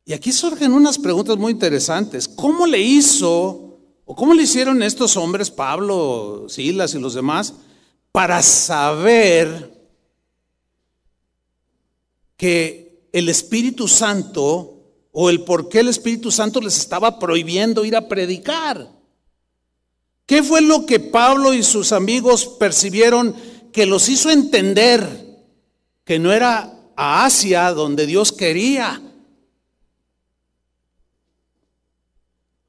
Y aquí surgen unas preguntas muy interesantes. ¿Cómo le hizo o cómo le hicieron estos hombres, Pablo, Silas y los demás, para saber que el Espíritu Santo o el por qué el Espíritu Santo les estaba prohibiendo ir a predicar? ¿Qué fue lo que Pablo y sus amigos percibieron que los hizo entender que no era a Asia donde Dios quería?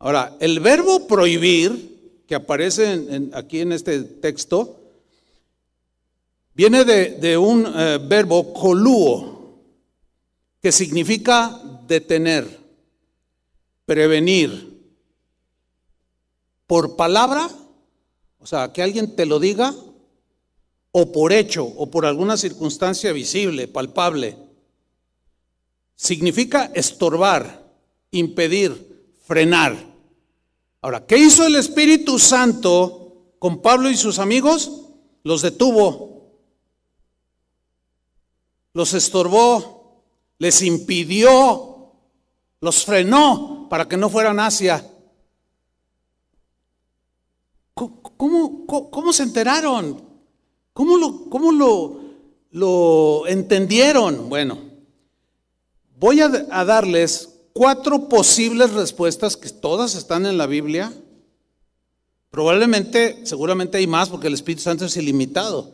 Ahora, el verbo prohibir, que aparece aquí en este texto, viene de, un eh, verbo coluo, que significa detener, prevenir, por palabra, o sea, que alguien te lo diga, o por hecho, o por alguna circunstancia visible, palpable. Significa estorbar, impedir, frenar. Ahora, ¿qué hizo el Espíritu Santo con Pablo y sus amigos? Los detuvo, los estorbó, les impidió, los frenó para que no fueran hacia. ¿Cómo, se enteraron? ¿Cómo, lo, cómo lo, lo entendieron? Bueno, voy a, a darles cuatro posibles respuestas que todas están en la Biblia. Probablemente, seguramente hay más porque el Espíritu Santo es ilimitado.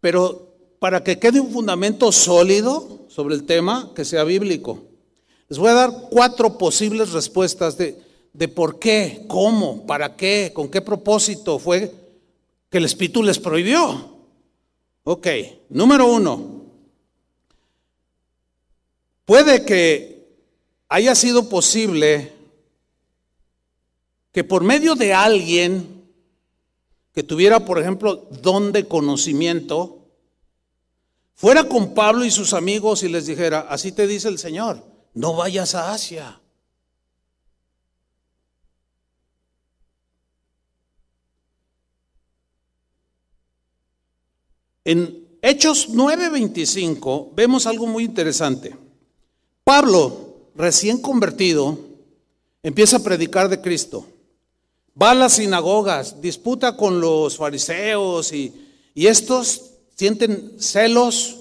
Pero para que quede un fundamento sólido sobre el tema, que sea bíblico. Les voy a dar cuatro posibles respuestas de, de por qué, cómo, para qué, con qué propósito fue que el Espíritu les prohibió. Ok, número uno, puede que haya sido posible que por medio de alguien que tuviera, por ejemplo, don de conocimiento, fuera con Pablo y sus amigos y les dijera, así te dice el Señor, no vayas a Asia. En Hechos 9:25 vemos algo muy interesante. Pablo, recién convertido, empieza a predicar de Cristo. Va a las sinagogas, disputa con los fariseos y, y estos sienten celos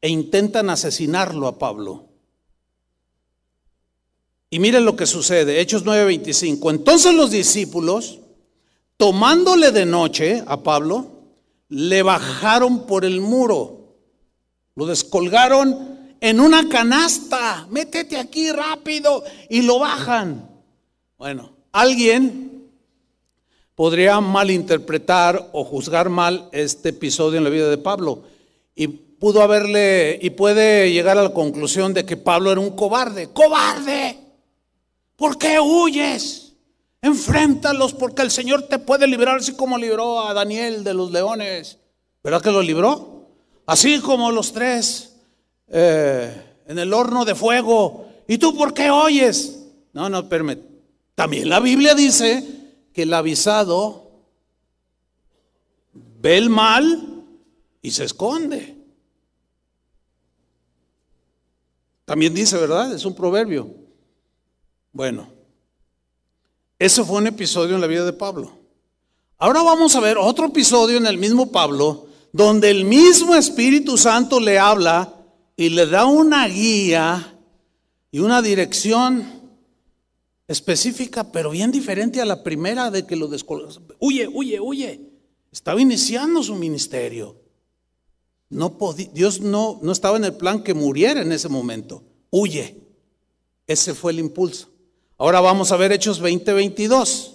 e intentan asesinarlo a Pablo. Y miren lo que sucede, Hechos 9:25. Entonces los discípulos, tomándole de noche a Pablo, le bajaron por el muro, lo descolgaron en una canasta, métete aquí rápido y lo bajan. Bueno, alguien podría malinterpretar o juzgar mal este episodio en la vida de Pablo y pudo haberle y puede llegar a la conclusión de que Pablo era un cobarde. ¡Cobarde! ¿Por qué huyes? Enfréntalos porque el Señor te puede librar así como libró a Daniel de los leones. ¿Verdad que lo libró? Así como los tres eh, en el horno de fuego. ¿Y tú por qué oyes? No, no, espérame. También la Biblia dice que el avisado ve el mal y se esconde. También dice, ¿verdad? Es un proverbio. Bueno, ese fue un episodio en la vida de Pablo. Ahora vamos a ver otro episodio en el mismo Pablo, donde el mismo Espíritu Santo le habla y le da una guía y una dirección específica, pero bien diferente a la primera de que lo descolgó. Huye, huye, huye. Estaba iniciando su ministerio. Dios no, no estaba en el plan que muriera en ese momento. Huye. Ese fue el impulso. Ahora vamos a ver Hechos 20:22.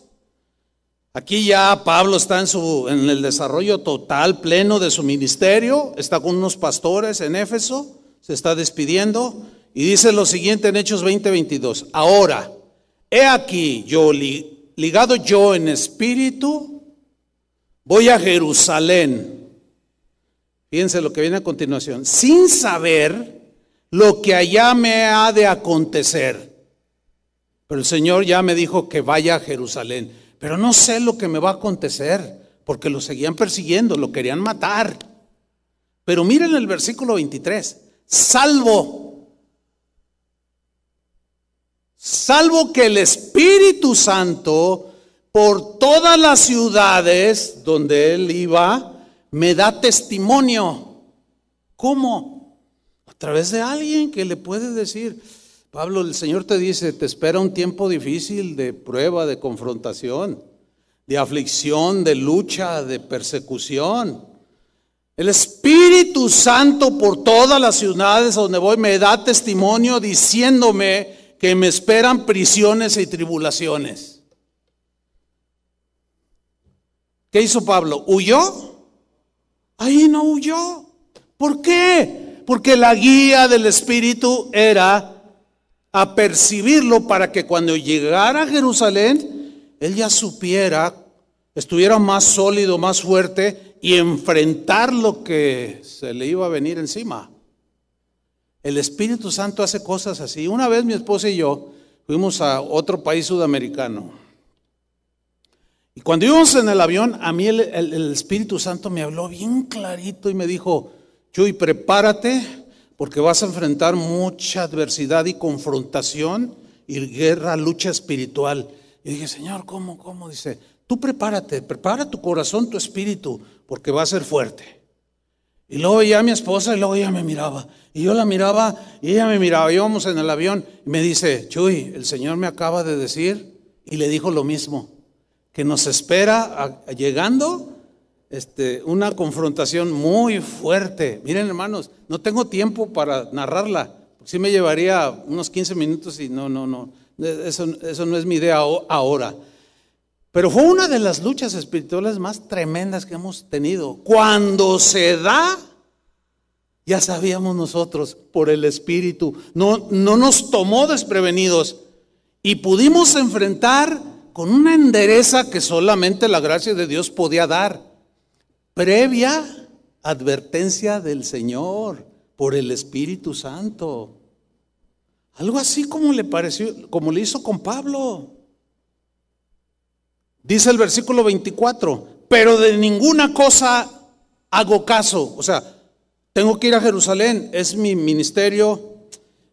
Aquí ya Pablo está en, su, en el desarrollo total, pleno de su ministerio. Está con unos pastores en Éfeso. Se está despidiendo. Y dice lo siguiente en Hechos 20:22. Ahora, he aquí yo ligado yo en espíritu, voy a Jerusalén Fíjense lo que viene a continuación. Sin saber lo que allá me ha de acontecer. Pero el Señor ya me dijo que vaya a Jerusalén. Pero no sé lo que me va a acontecer, porque lo seguían persiguiendo, lo querían matar. Pero miren el versículo 23. Salvo. Salvo que el Espíritu Santo por todas las ciudades donde él iba, me da testimonio. ¿Cómo? A través de alguien que le puede decir, Pablo, el Señor te dice, te espera un tiempo difícil de prueba, de confrontación, de aflicción, de lucha, de persecución. El Espíritu Santo por todas las ciudades donde voy me da testimonio diciéndome que me esperan prisiones y tribulaciones. ¿Qué hizo Pablo? ¿Huyó? Ahí no huyó. ¿Por qué? Porque la guía del Espíritu era a percibirlo para que cuando llegara a Jerusalén, él ya supiera, estuviera más sólido, más fuerte y enfrentar lo que se le iba a venir encima. El Espíritu Santo hace cosas así. Una vez mi esposa y yo fuimos a otro país sudamericano. Y cuando íbamos en el avión, a mí el, Espíritu Santo me habló bien clarito y me dijo, Chuy, prepárate porque vas a enfrentar mucha adversidad y confrontación y guerra, lucha espiritual. Y dije, Señor, ¿cómo, cómo? Dice, tú prepárate, prepara tu corazón, tu espíritu, porque va a ser fuerte. Y luego ya mi esposa y luego ella me miraba. Y yo la miraba y ella me miraba. Íbamos en el avión y me dice, Chuy, el Señor me acaba de decir y le dijo lo mismo que nos espera llegando este, una confrontación muy fuerte. Miren hermanos, no tengo tiempo para narrarla. Sí me llevaría unos 15 minutos y no, no, no. Eso, eso no es mi idea ahora. Pero fue una de las luchas espirituales más tremendas que hemos tenido. Cuando se da, ya sabíamos nosotros por el Espíritu. No, no nos tomó desprevenidos y pudimos enfrentar con una endereza que solamente la gracia de Dios podía dar, previa advertencia del Señor por el Espíritu Santo. Algo así como le pareció, como le hizo con Pablo. Dice el versículo 24, pero de ninguna cosa hago caso. O sea, tengo que ir a Jerusalén, es mi ministerio,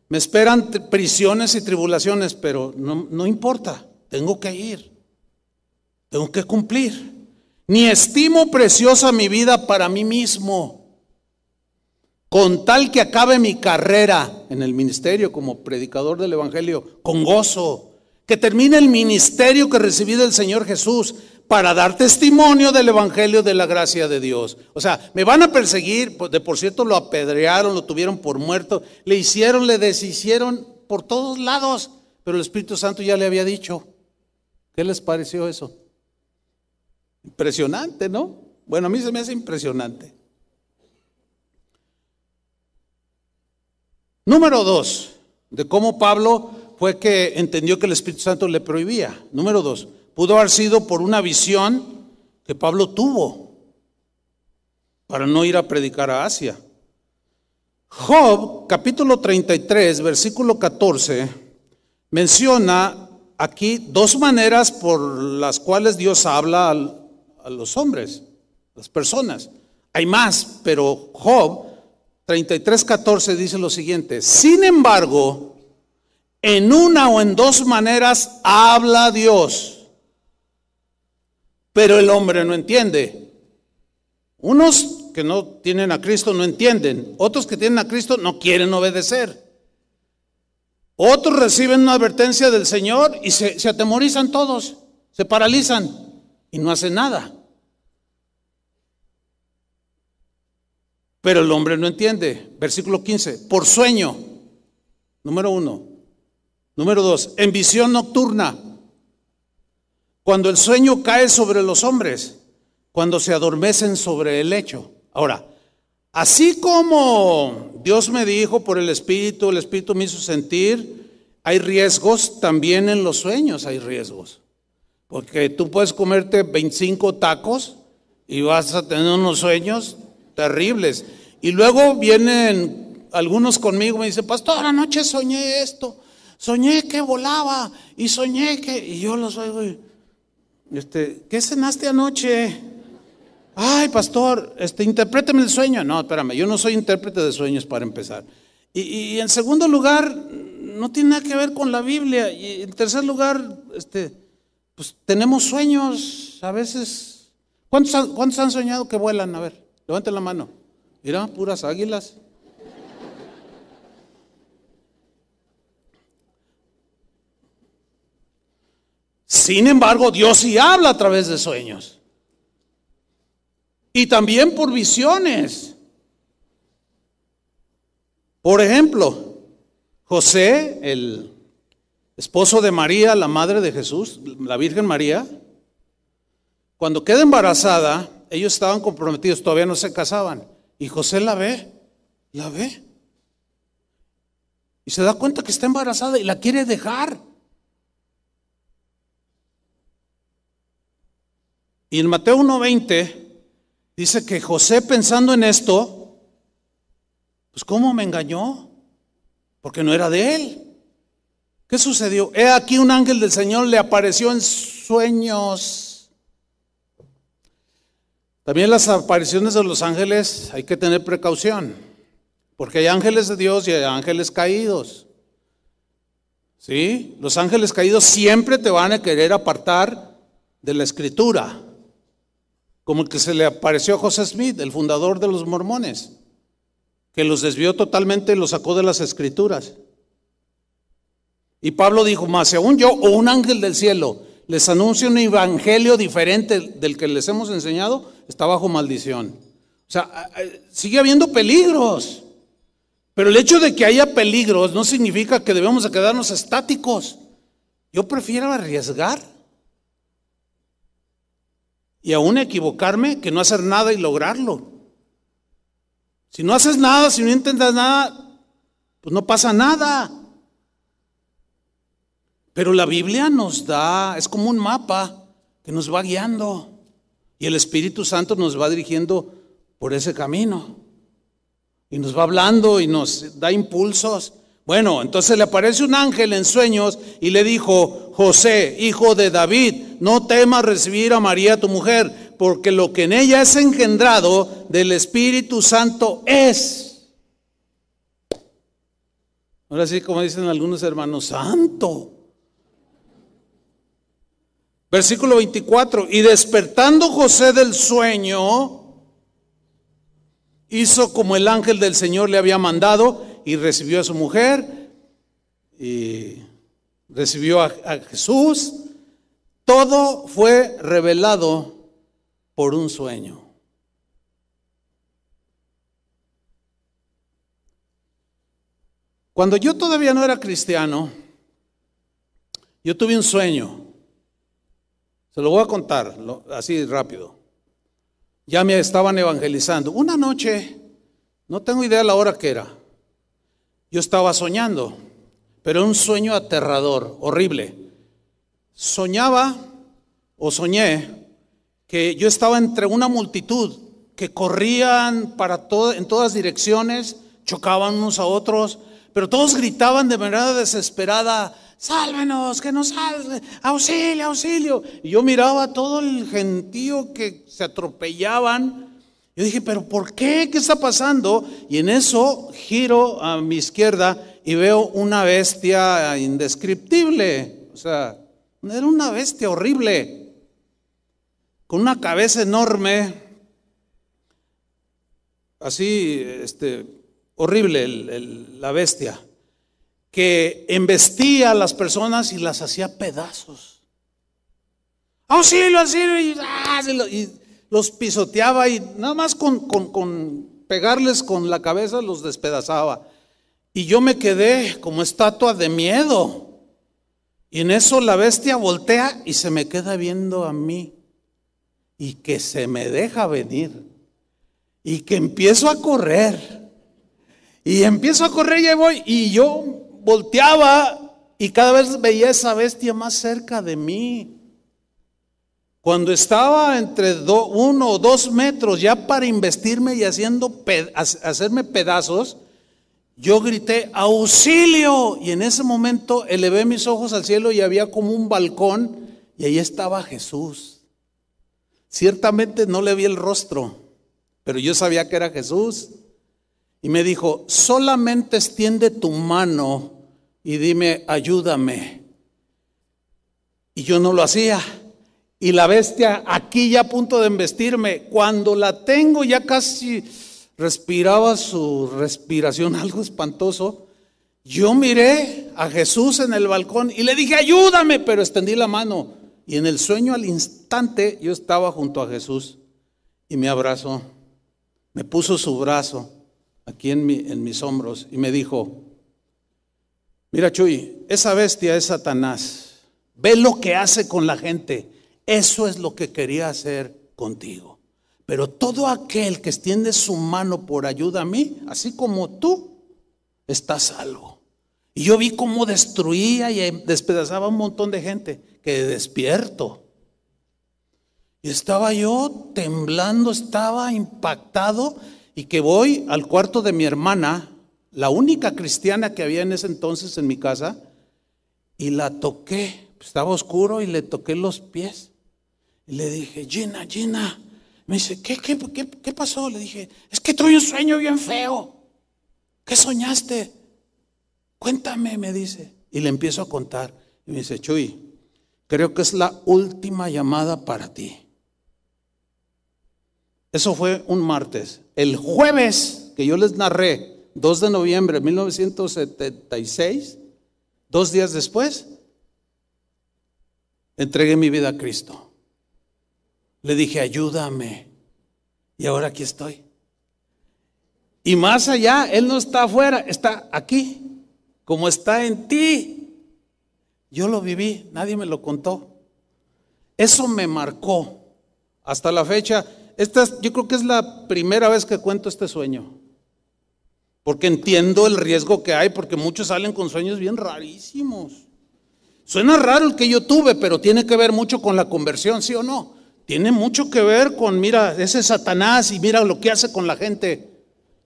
me esperan prisiones y tribulaciones, pero no, importa. Tengo que ir. Tengo que cumplir. Ni estimo preciosa mi vida para mí mismo. Con tal que acabe mi carrera en el ministerio como predicador del Evangelio, con gozo. Que termine el ministerio que recibí del Señor Jesús para dar testimonio del Evangelio de la gracia de Dios. O sea, me van a perseguir, pues, de por cierto lo apedrearon, lo tuvieron por muerto, le hicieron, le deshicieron por todos lados, pero el Espíritu Santo ya le había dicho, ¿Qué les pareció eso? Impresionante, ¿no? Bueno, a mí se me hace impresionante. Número dos, de cómo Pablo fue que entendió que el Espíritu Santo le prohibía. Número dos, pudo haber sido por una visión que Pablo tuvo para no ir a predicar a Asia. Job, capítulo 33, versículo 14, menciona aquí dos maneras por las cuales Dios habla a los hombres, las personas. Hay más, pero Job 33:14 dice lo siguiente: Sin embargo, en una o en dos maneras habla Dios, pero el hombre no entiende. Unos que no tienen a Cristo no entienden, otros que tienen a Cristo no quieren obedecer. Otros reciben una advertencia del Señor y se, se atemorizan todos, se paralizan y no hacen nada. Pero el hombre no entiende. Versículo 15, por sueño, número uno. Número dos, en visión nocturna. Cuando el sueño cae sobre los hombres, cuando se adormecen sobre el lecho. Ahora, así como Dios me dijo por el Espíritu, el Espíritu me hizo sentir, hay riesgos, también en los sueños hay riesgos. Porque tú puedes comerte 25 tacos y vas a tener unos sueños terribles. Y luego vienen algunos conmigo y me dicen, pastor, anoche soñé esto, soñé que volaba y soñé que... Y yo los oigo este, ¿qué cenaste anoche? Ay, pastor, este, interpréteme el sueño. No, espérame, yo no soy intérprete de sueños para empezar. Y, y, en segundo lugar, no tiene nada que ver con la Biblia. Y en tercer lugar, este, pues tenemos sueños a veces. ¿Cuántos, ¿Cuántos han soñado que vuelan? A ver. Levanten la mano. Mira, puras águilas. Sin embargo, Dios sí habla a través de sueños. Y también por visiones. Por ejemplo, José, el esposo de María, la madre de Jesús, la Virgen María, cuando queda embarazada, ellos estaban comprometidos, todavía no se casaban. Y José la ve, la ve. Y se da cuenta que está embarazada y la quiere dejar. Y en Mateo 1.20 dice que José pensando en esto, pues ¿cómo me engañó? Porque no era de él. ¿Qué sucedió? He aquí un ángel del Señor le apareció en sueños también las apariciones de los ángeles hay que tener precaución, porque hay ángeles de Dios y hay ángeles caídos. ¿Sí? Los ángeles caídos siempre te van a querer apartar de la escritura, como el que se le apareció a José Smith, el fundador de los mormones, que los desvió totalmente y los sacó de las escrituras. Y Pablo dijo, más aún yo o un ángel del cielo les anuncio un evangelio diferente del que les hemos enseñado, está bajo maldición. O sea, sigue habiendo peligros. Pero el hecho de que haya peligros no significa que debemos de quedarnos estáticos. Yo prefiero arriesgar y aún equivocarme que no hacer nada y lograrlo. Si no haces nada, si no intentas nada, pues no pasa nada. Pero la Biblia nos da, es como un mapa que nos va guiando y el Espíritu Santo nos va dirigiendo por ese camino y nos va hablando y nos da impulsos. Bueno, entonces le aparece un ángel en sueños y le dijo, José, hijo de David, no temas recibir a María tu mujer, porque lo que en ella es engendrado del Espíritu Santo es. Ahora sí, como dicen algunos hermanos, santo. Versículo 24, y despertando José del sueño, hizo como el ángel del Señor le había mandado y recibió a su mujer y recibió a, Jesús. Todo fue revelado por un sueño. Cuando yo todavía no era cristiano, yo tuve un sueño. Se lo voy a contar así rápido. Ya me estaban evangelizando. Una noche, no tengo idea la hora que era, yo estaba soñando, pero un sueño aterrador, horrible. Soñaba o soñé que yo estaba entre una multitud que corrían para todo, en todas direcciones, chocaban unos a otros, pero todos gritaban de manera desesperada, sálvenos, que nos salve, auxilio, auxilio. Y yo miraba todo el gentío que se atropellaban. Yo dije, pero ¿por qué? ¿Qué está pasando? Y en eso giro a mi izquierda y veo una bestia indescriptible. O sea, era una bestia horrible, con una cabeza enorme, así, este, horrible la bestia, que embestía a las personas y las hacía pedazos. Auxilio, auxilio, y, ¡ah! y los pisoteaba y nada más con, con pegarles con la cabeza los despedazaba. Y yo me quedé como estatua de miedo. Y en eso la bestia voltea y se me queda viendo a mí. Y que se me deja venir. Y que empiezo a correr. Y empiezo a correr y voy. Y yo volteaba y cada vez veía esa bestia más cerca de mí. Cuando estaba entre uno o dos metros ya para investirme y haciendo hacerme pedazos, yo grité, auxilio. Y en ese momento elevé mis ojos al cielo y había como un balcón y ahí estaba Jesús. Ciertamente no le vi el rostro, pero yo sabía que era Jesús. Y me dijo, solamente extiende tu mano y dime, ayúdame. Y yo no lo hacía. Y la bestia aquí ya a punto de embestirme. Cuando la tengo ya casi respiraba su respiración algo espantoso. Yo miré a Jesús en el balcón y le dije, ayúdame, pero extendí la mano. Y en el sueño al instante yo estaba junto a Jesús y me abrazó. Me puso su brazo aquí en, en mis hombros y me dijo, mira Chuy, esa bestia es Satanás. Ve lo que hace con la gente. Eso es lo que quería hacer contigo. Pero todo aquel que extiende su mano por ayuda a mí, así como tú, está salvo. Y yo vi cómo destruía y despedazaba un montón de gente, que despierto. Y estaba yo temblando, estaba impactado y que voy al cuarto de mi hermana, la única cristiana que había en ese entonces en mi casa, y la toqué. Estaba oscuro y le toqué los pies. Y le dije, Gina, Gina, me dice, ¿qué, qué, qué, pasó? Le dije, es que tuve un sueño bien feo. ¿Qué soñaste? Cuéntame, me dice. Y le empiezo a contar. Y me dice, Chuy, creo que es la última llamada para ti. Eso fue un martes. El jueves que yo les narré, 2 de noviembre de 1976, dos días después, entregué mi vida a Cristo. Le dije, ayúdame. Y ahora aquí estoy. Y más allá, Él no está afuera, está aquí, como está en ti. Yo lo viví, nadie me lo contó. Eso me marcó hasta la fecha. Esta, yo creo que es la primera vez que cuento este sueño. Porque entiendo el riesgo que hay, porque muchos salen con sueños bien rarísimos. Suena raro el que yo tuve, pero tiene que ver mucho con la conversión, ¿sí o no? Tiene mucho que ver con, mira, ese Satanás y mira lo que hace con la gente,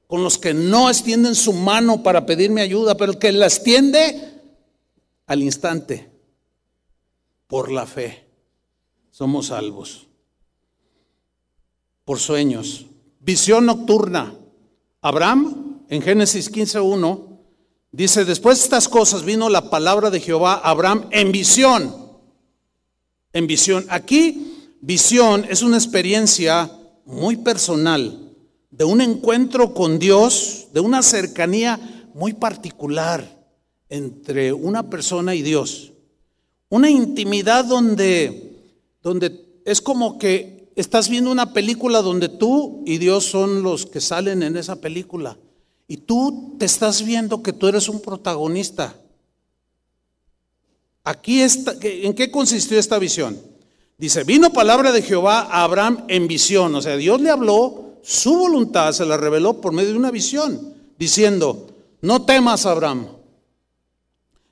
con los que no extienden su mano para pedirme ayuda, pero el que la extiende al instante, por la fe, somos salvos. Por sueños. Visión nocturna. Abraham, en Génesis 15.1, dice, después de estas cosas vino la palabra de Jehová a Abraham en visión. En visión. Aquí Visión es una experiencia muy personal, de un encuentro con Dios, de una cercanía muy particular entre una persona y Dios. Una intimidad donde, donde es como que estás viendo una película donde tú y Dios son los que salen en esa película. Y tú te estás viendo que tú eres un protagonista. Aquí está, ¿en qué consistió esta visión? Dice, vino palabra de Jehová a Abraham en visión. O sea, Dios le habló, su voluntad se la reveló por medio de una visión, diciendo, no temas, Abraham,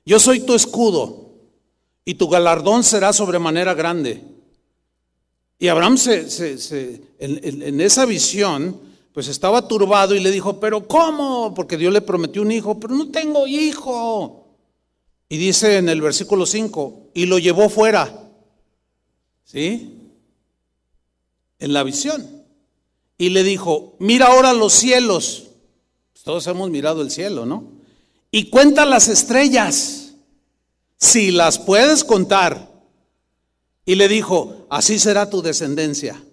yo soy tu escudo y tu galardón será sobremanera grande. Y Abraham se, en, en esa visión, pues estaba turbado y le dijo, pero ¿cómo? Porque Dios le prometió un hijo, pero no tengo hijo. Y dice en el versículo 5, y lo llevó fuera ¿Sí? En la visión. Y le dijo, mira ahora los cielos. Todos hemos mirado el cielo, ¿no? y cuenta las estrellas, si las puedes contar. Y le dijo, así será tu descendencia.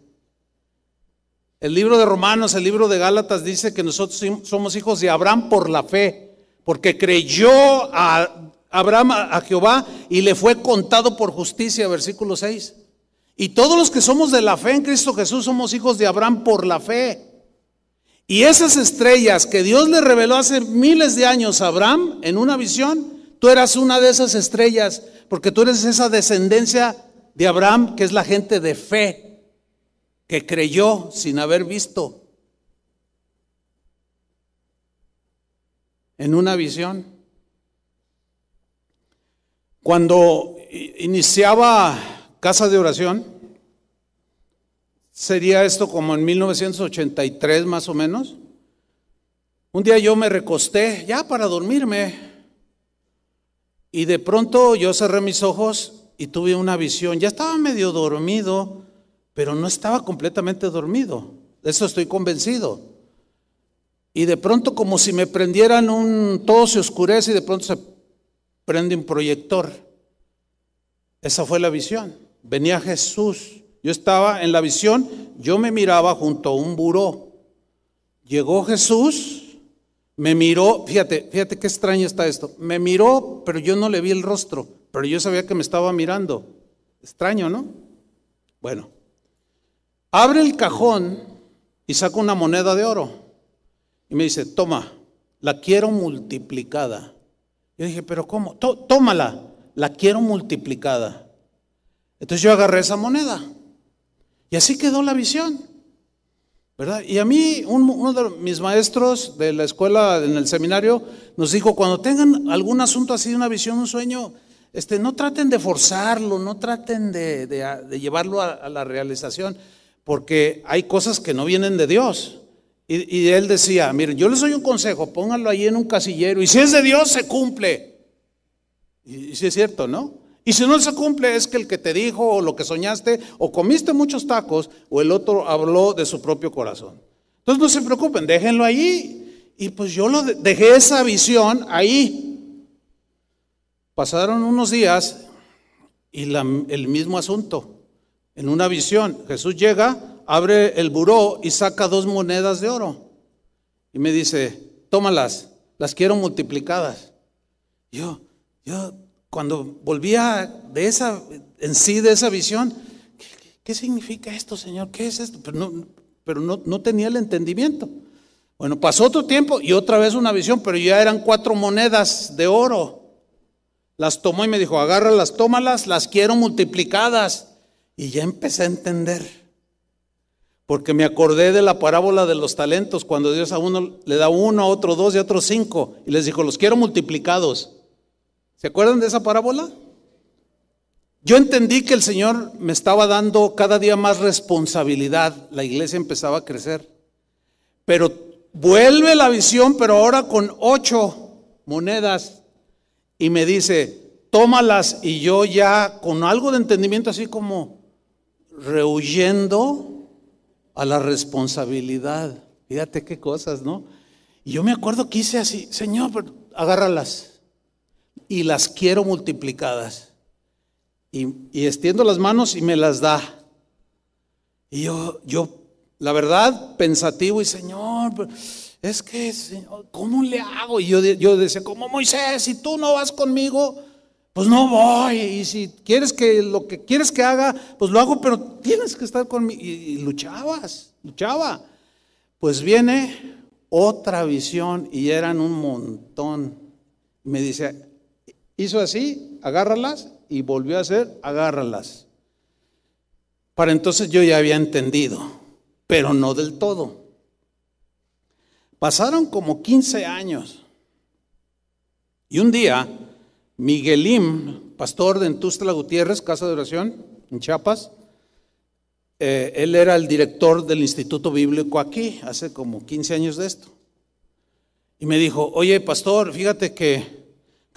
El libro de Romanos, el libro de Gálatas dice que nosotros somos hijos de Abraham por la fe, porque creyó a Abraham a Jehová y le fue contado por justicia, versículo 6. Y todos los que somos de la fe en Cristo Jesús somos hijos de Abraham por la fe. Y esas estrellas que Dios le reveló hace miles de años a Abraham en una visión, tú eras una de esas estrellas, porque tú eres esa descendencia de Abraham, que es la gente de fe, que creyó sin haber visto en una visión. Cuando iniciaba casa de oración, Sería esto como en 1983 más o menos. Un día yo me recosté ya para dormirme y de pronto yo cerré mis ojos y tuve una visión. Ya estaba medio dormido, pero no estaba completamente dormido. De eso estoy convencido. Y de pronto como si me prendieran un, todo se oscurece y de pronto se prende un proyector. Esa fue la visión. Venía Jesús yo estaba en la visión, yo me miraba junto a un buró. Llegó Jesús, me miró, fíjate, fíjate qué extraño está esto. Me miró, pero yo no le vi el rostro, pero yo sabía que me estaba mirando. Extraño, ¿no? Bueno, abre el cajón y saca una moneda de oro. Y me dice, toma, la quiero multiplicada. Yo dije, pero ¿cómo? tómala, la quiero multiplicada. Entonces yo agarré esa moneda y así quedó la visión. ¿Verdad? Y a mí, uno de mis maestros de la escuela, en el seminario, nos dijo, cuando tengan algún asunto así, una visión, un sueño, este, no traten de forzarlo, no traten de, llevarlo a, la realización, porque hay cosas que no vienen de Dios. Y, él decía, miren, yo les doy un consejo, pónganlo ahí en un casillero, y si es de Dios, se cumple. Y si es cierto, ¿no? Y si no se cumple es que el que te dijo o lo que soñaste o comiste muchos tacos o el otro habló de su propio corazón. Entonces no se preocupen, déjenlo ahí. Y pues yo lo dejé esa visión ahí. Pasaron unos días y el mismo asunto. En una visión, Jesús llega, abre el buró y saca dos monedas de oro. Y me dice, tómalas, las quiero multiplicadas. Yo, yo cuando volvía de esa, en sí de esa visión, ¿qué, significa esto, Señor? ¿Qué es esto? Pero, no, pero no, no, tenía el entendimiento. Bueno, pasó otro tiempo y otra vez una visión, pero ya eran cuatro monedas de oro. Las tomó y me dijo, agárralas, tómalas, las quiero multiplicadas. Y ya empecé a entender. Porque me acordé de la parábola de los talentos, cuando Dios a uno le da uno, a otro dos y a otro cinco. Y les dijo, los quiero multiplicados. ¿Se acuerdan de esa parábola? Yo entendí que el Señor me estaba dando cada día más responsabilidad. La iglesia empezaba a crecer. Pero vuelve la visión, pero ahora con ocho monedas. Y me dice, tómalas. Y yo ya con algo de entendimiento, así como rehuyendo a la responsabilidad. Fíjate qué cosas, ¿no? Y yo me acuerdo que hice así, Señor, agárralas y las quiero multiplicadas. Y, extiendo las manos y me las da. Y yo, yo, la verdad, pensativo y Señor, es que, ¿cómo le hago? Y yo, yo decía, como Moisés, si tú no vas conmigo, pues no voy. Y si quieres que lo que quieres que haga, pues lo hago, pero tienes que estar conmigo. Y, y luchabas, luchaba. Pues viene otra visión y eran un montón. Me dice, Hizo así, agárralas y volvió a hacer, agárralas. Para entonces yo ya había entendido, pero no del todo. Pasaron como 15 años. Y un día, Miguelín, pastor de Entustla Gutiérrez, Casa de Oración, en Chiapas, eh, él era el director del Instituto Bíblico aquí, hace como 15 años de esto. Y me dijo, oye, pastor, fíjate que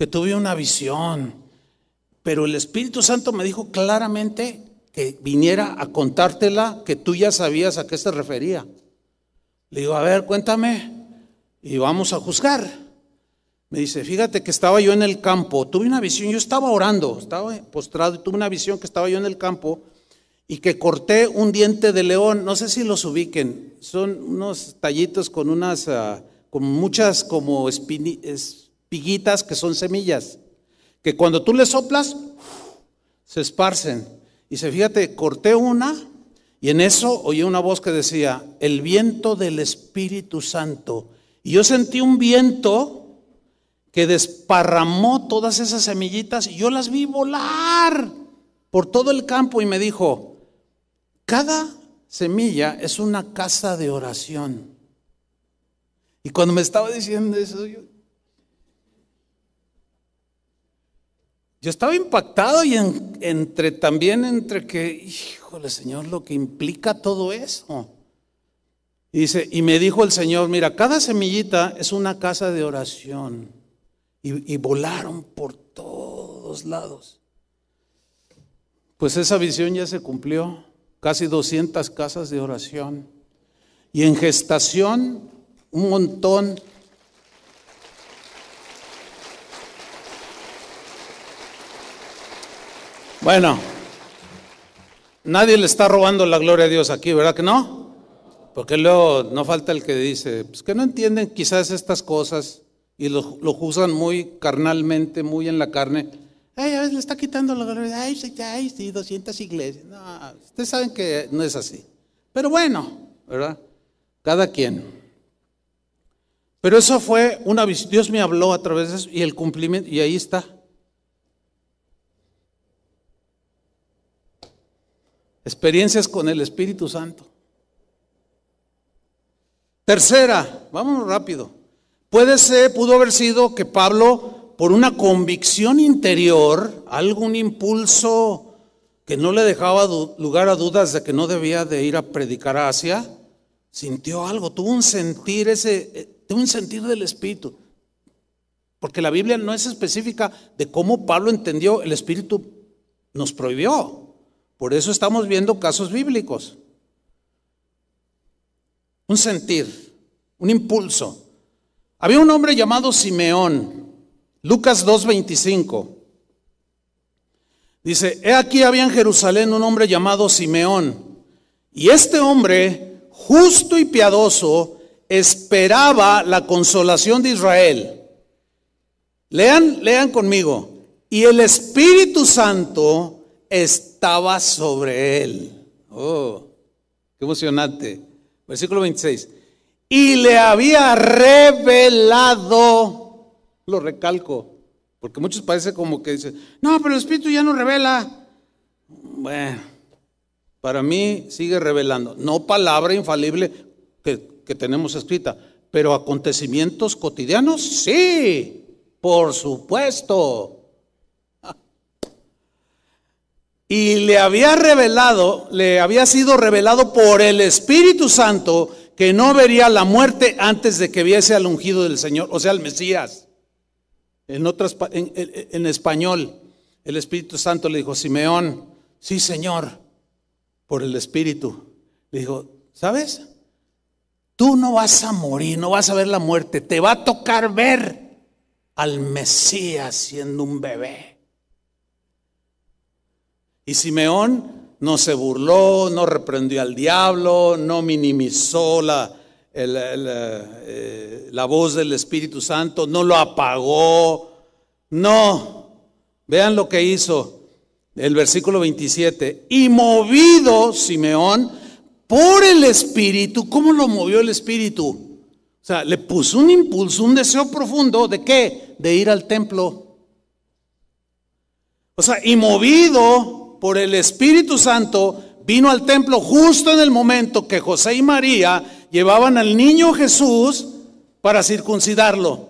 que tuve una visión, pero el Espíritu Santo me dijo claramente que viniera a contártela, que tú ya sabías a qué se refería. Le digo, a ver, cuéntame y vamos a juzgar. Me dice, fíjate que estaba yo en el campo, tuve una visión, yo estaba orando, estaba postrado y tuve una visión que estaba yo en el campo y que corté un diente de león, no sé si los ubiquen, son unos tallitos con unas, ah, con muchas como espiguitas que son semillas, que cuando tú le soplas, se esparcen. Y se fíjate, corté una y en eso oí una voz que decía, el viento del Espíritu Santo. Y yo sentí un viento que desparramó todas esas semillitas y yo las vi volar por todo el campo y me dijo, cada semilla es una casa de oración. Y cuando me estaba diciendo eso, yo, estaba impactado y entre también entre que, híjole Señor, lo que implica todo eso. Y dice, y me dijo el Señor, mira, cada semillita es una casa de oración y, volaron por todos lados. Pues esa visión ya se cumplió, casi 200 casas de oración. Y en gestación, un montón. Bueno, nadie le está robando la gloria a Dios aquí, ¿verdad que no? Porque luego no falta el que dice, pues que no entienden quizás estas cosas y lo, juzgan muy carnalmente, muy en la carne. Ay, a veces le está quitando la gloria. Ay, ay, sí, 200 iglesias. No, ustedes saben que no es así. Pero bueno, ¿verdad? Cada quien. Pero eso fue una visión. Dios me habló a través de eso y el cumplimiento, y ahí está. Experiencias con el Espíritu Santo. Tercera, vámonos rápido. Puede ser, pudo haber sido que Pablo, por una convicción interior, algún impulso que no le dejaba lugar a dudas de que no debía de ir a predicar a Asia, sintió algo, tuvo un sentir ese, eh, tuvo un sentir del Espíritu. Porque la Biblia no es específica de cómo Pablo entendió el Espíritu nos prohibió. Por eso estamos viendo casos bíblicos. Un sentir, un impulso. Había un hombre llamado Simeón, Lucas 2.25. Dice, he aquí había en Jerusalén un hombre llamado Simeón, y este hombre, justo y piadoso, esperaba la consolación de Israel. Lean, lean conmigo. Y el Espíritu Santo estaba sobre él. Oh, qué emocionante. Versículo 26 y le había revelado, lo recalco, porque muchos parece como que dicen, no, pero el Espíritu ya no revela. Bueno, para mí sigue revelando, no palabra infalible que, que tenemos escrita, pero acontecimientos cotidianos, sí, por supuesto. Y le había revelado, le había sido revelado por el Espíritu Santo que no vería la muerte antes de que viese al ungido del Señor, o sea, al Mesías. En, en, español, el Espíritu Santo le dijo, Simeón, sí Señor, por el Espíritu. Le dijo, ¿sabes? Tú no vas a morir, no vas a ver la muerte, te va a tocar ver al Mesías siendo un bebé. Y Simeón no se burló, no reprendió al diablo, no minimizó la, eh, la voz del Espíritu Santo, no lo apagó. No, vean lo que hizo el versículo 27. Y movido Simeón por el Espíritu, ¿cómo lo movió el Espíritu? O sea, le puso un impulso, un deseo profundo de qué? De ir al templo. O sea, y movido por el Espíritu Santo, vino al templo justo en el momento que José y María llevaban al niño Jesús para circuncidarlo.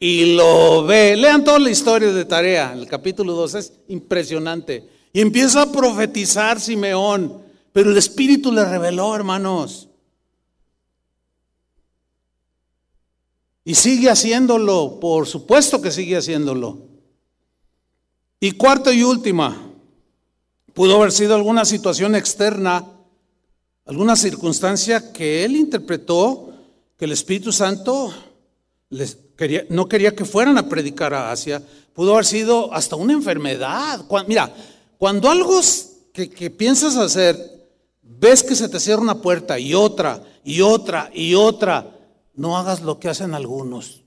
Y lo ve. Lean toda la historia de tarea. El capítulo 2 es impresionante. Y empieza a profetizar Simeón. Pero el Espíritu le reveló, hermanos. Y sigue haciéndolo. Por supuesto que sigue haciéndolo. Y cuarto y última. Pudo haber sido alguna situación externa, alguna circunstancia que él interpretó que el Espíritu Santo quería, no quería que fueran a predicar a Asia. Pudo haber sido hasta una enfermedad. mira, cuando algo que, que piensas hacer, ves que se te cierra una puerta y otra y otra y otra, no hagas lo que hacen algunos.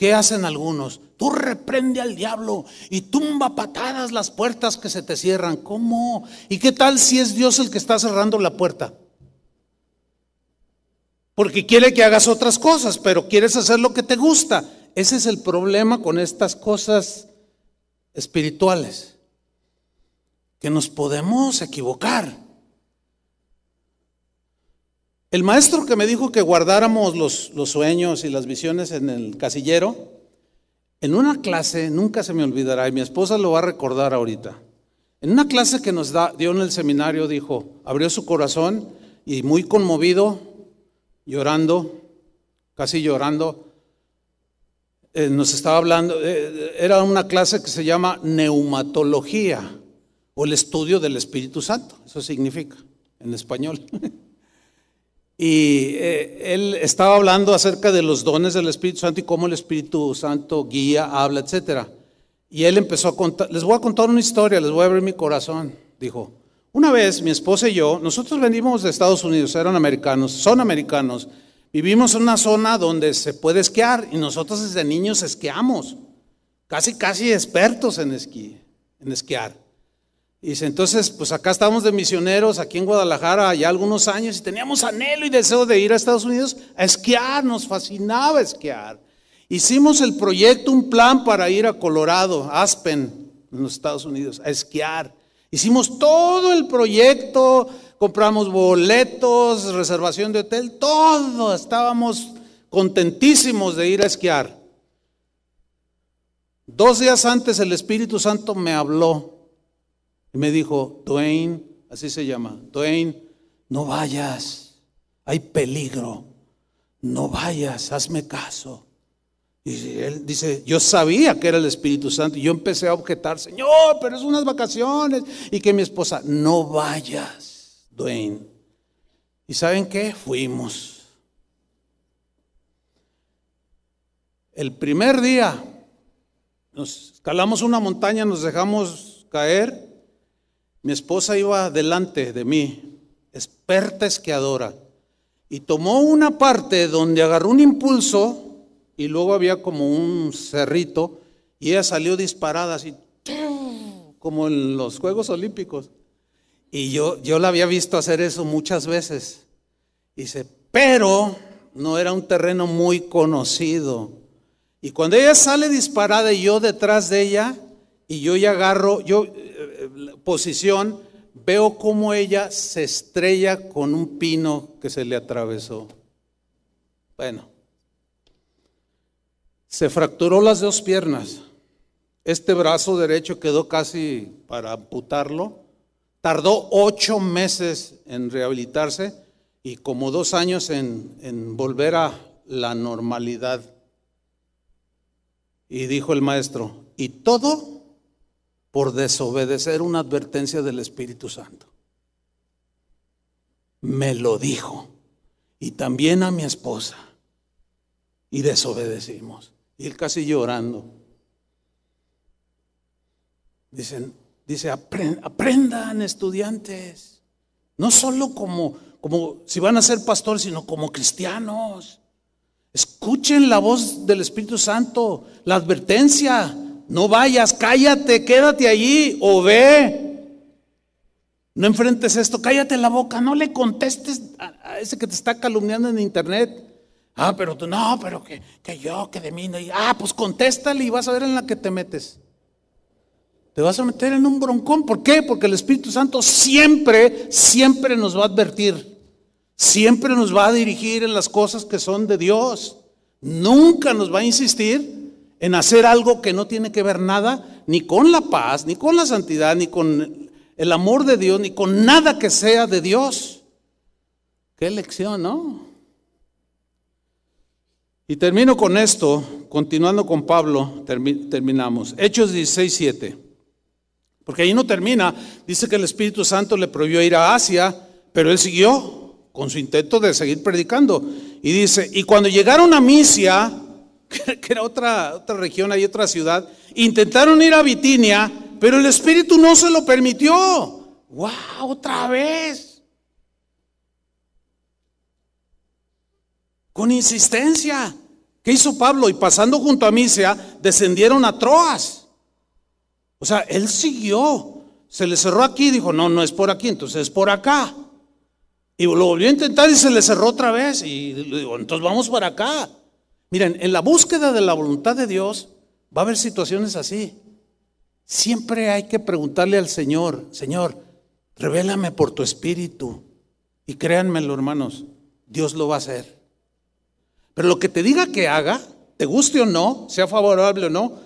¿Qué hacen algunos? Tú reprende al diablo y tumba patadas las puertas que se te cierran. ¿Cómo? ¿Y qué tal si es Dios el que está cerrando la puerta? Porque quiere que hagas otras cosas, pero quieres hacer lo que te gusta. Ese es el problema con estas cosas espirituales, que nos podemos equivocar. El maestro que me dijo que guardáramos los, sueños y las visiones en el casillero, en una clase, nunca se me olvidará, y mi esposa lo va a recordar ahorita, en una clase que nos dio en el seminario, dijo, abrió su corazón y muy conmovido, llorando, casi llorando, eh, nos estaba hablando, eh, era una clase que se llama neumatología o el estudio del Espíritu Santo, eso significa en español. Y eh, él estaba hablando acerca de los dones del Espíritu Santo y cómo el Espíritu Santo guía, habla, etc. Y él empezó a contar, les voy a contar una historia, les voy a abrir mi corazón. Dijo, una vez mi esposa y yo, nosotros venimos de Estados Unidos, eran americanos, son americanos, vivimos en una zona donde se puede esquiar y nosotros desde niños esquiamos, casi, casi expertos en esquí, en esquiar. Y dice, entonces, pues acá estábamos de misioneros, aquí en Guadalajara, ya algunos años, y teníamos anhelo y deseo de ir a Estados Unidos a esquiar, nos fascinaba esquiar. Hicimos el proyecto, un plan para ir a Colorado, Aspen, en los Estados Unidos, a esquiar. Hicimos todo el proyecto, compramos boletos, reservación de hotel, todo, estábamos contentísimos de ir a esquiar. Dos días antes el Espíritu Santo me habló y me dijo, Dwayne, así se llama, Dwayne, no vayas, hay peligro, no vayas, hazme caso. Y él dice, yo sabía que era el Espíritu Santo y yo empecé a objetar, Señor, pero es unas vacaciones. Y que mi esposa, no vayas, Dwayne. ¿Y saben qué? Fuimos. El primer día nos escalamos una montaña, nos dejamos caer mi esposa iba delante de mí, experta esquiadora, y tomó una parte donde agarró un impulso y luego había como un cerrito y ella salió disparada así, como en los Juegos Olímpicos. Y yo, yo la había visto hacer eso muchas veces. Dice, pero no era un terreno muy conocido. Y cuando ella sale disparada y yo detrás de ella, y yo ya agarro, yo posición, veo cómo ella se estrella con un pino que se le atravesó. Bueno, se fracturó las dos piernas. Este brazo derecho quedó casi para amputarlo. Tardó ocho meses en rehabilitarse y como dos años en, en volver a la normalidad. Y dijo el maestro, y todo por desobedecer una advertencia del Espíritu Santo. Me lo dijo. Y también a mi esposa. Y desobedecimos. Y él casi llorando. Dicen, dice, aprendan estudiantes. No solo como, como si van a ser pastores, sino como cristianos. Escuchen la voz del Espíritu Santo, la advertencia. No vayas, cállate, quédate allí o ve. No enfrentes esto, cállate la boca, no le contestes a, ese que te está calumniando en internet. Ah, pero tú no, pero que, que yo, que de mí no. Ah, pues contéstale y vas a ver en la que te metes. Te vas a meter en un broncón. ¿Por qué? Porque el Espíritu Santo siempre, siempre nos va a advertir. Siempre nos va a dirigir en las cosas que son de Dios. Nunca nos va a insistir en hacer algo que no tiene que ver nada ni con la paz, ni con la santidad, ni con el amor de Dios, ni con nada que sea de Dios. Qué lección, ¿no? Y termino con esto, continuando con Pablo, terminamos. Hechos 16, 7. Porque ahí no termina. Dice que el Espíritu Santo le prohibió ir a Asia, pero él siguió con su intento de seguir predicando. Y dice, y cuando llegaron a Misia, que era otra, otra región, hay otra ciudad, intentaron ir a Bitinia, pero el Espíritu no se lo permitió. ¡Wow! Otra vez. Con insistencia. ¿Qué hizo Pablo? Y pasando junto a Misia, descendieron a Troas. O sea, él siguió. Se le cerró aquí dijo, no, no es por aquí, entonces es por acá. Y lo volvió a intentar y se le cerró otra vez. Y le digo, entonces vamos por acá. Miren, en la búsqueda de la voluntad de Dios va a haber situaciones así. Siempre hay que preguntarle al Señor, Señor, revélame por tu espíritu. Y créanmelo, hermanos, Dios lo va a hacer. Pero lo que te diga que haga, te guste o no, sea favorable o no,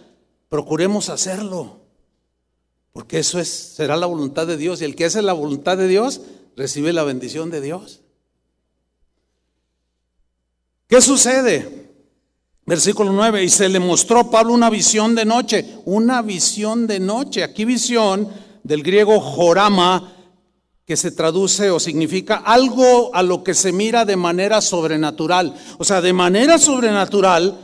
procuremos hacerlo. Porque eso es, será la voluntad de Dios. Y el que hace la voluntad de Dios, recibe la bendición de Dios. ¿Qué sucede? Versículo 9, y se le mostró a Pablo una visión de noche, una visión de noche. Aquí visión del griego jorama, que se traduce o significa algo a lo que se mira de manera sobrenatural. O sea, de manera sobrenatural,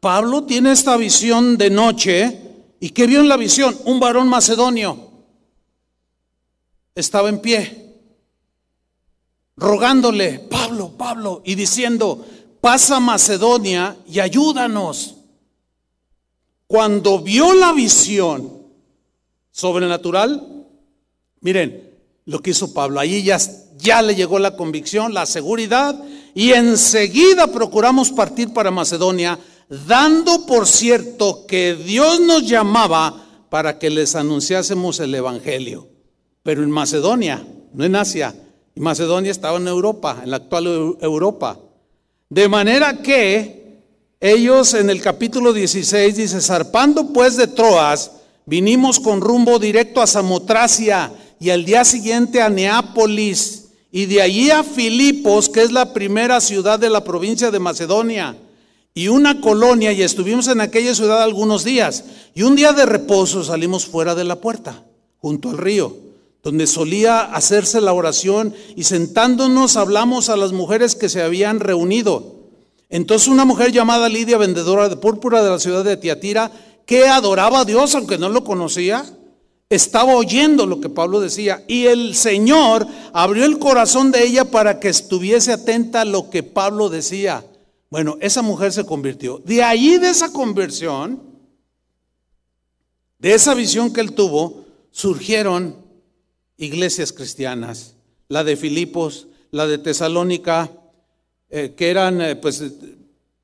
Pablo tiene esta visión de noche. ¿Y qué vio en la visión? Un varón macedonio. Estaba en pie, rogándole, Pablo, Pablo, y diciendo, pasa Macedonia y ayúdanos. Cuando vio la visión sobrenatural, miren lo que hizo Pablo, ahí ya, ya le llegó la convicción, la seguridad, y enseguida procuramos partir para Macedonia, dando por cierto que Dios nos llamaba para que les anunciásemos el Evangelio. Pero en Macedonia, no en Asia, Macedonia estaba en Europa, en la actual Europa. De manera que ellos en el capítulo 16 dice, zarpando pues de Troas, vinimos con rumbo directo a Samotracia y al día siguiente a Neápolis y de allí a Filipos, que es la primera ciudad de la provincia de Macedonia, y una colonia y estuvimos en aquella ciudad algunos días. Y un día de reposo salimos fuera de la puerta, junto al río donde solía hacerse la oración y sentándonos hablamos a las mujeres que se habían reunido. Entonces una mujer llamada Lidia, vendedora de púrpura de la ciudad de Tiatira, que adoraba a Dios aunque no lo conocía, estaba oyendo lo que Pablo decía y el Señor abrió el corazón de ella para que estuviese atenta a lo que Pablo decía. Bueno, esa mujer se convirtió. De ahí de esa conversión, de esa visión que él tuvo, surgieron iglesias cristianas, la de Filipos, la de Tesalónica, eh, que eran eh, pues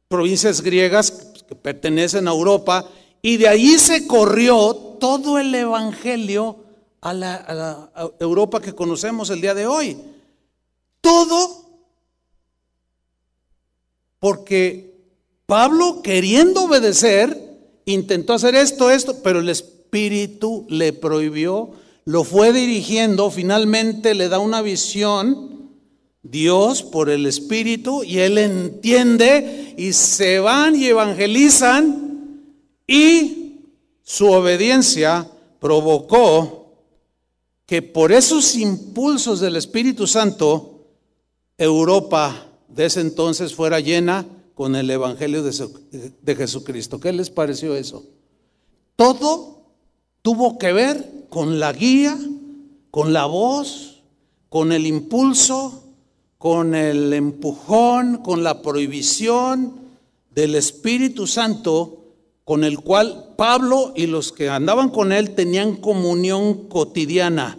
provincias griegas que pertenecen a Europa, y de ahí se corrió todo el evangelio a la Europa que conocemos el día de hoy. Todo porque Pablo, queriendo obedecer, intentó hacer esto, esto, pero el Espíritu le prohibió lo fue dirigiendo, finalmente le da una visión Dios por el Espíritu y él entiende y se van y evangelizan y su obediencia provocó que por esos impulsos del Espíritu Santo Europa de ese entonces fuera llena con el Evangelio de, Jesucristo. ¿Qué les pareció eso? Todo tuvo que ver con la guía, con la voz, con el impulso, con el empujón, con la prohibición del Espíritu Santo, con el cual Pablo y los que andaban con él tenían comunión cotidiana.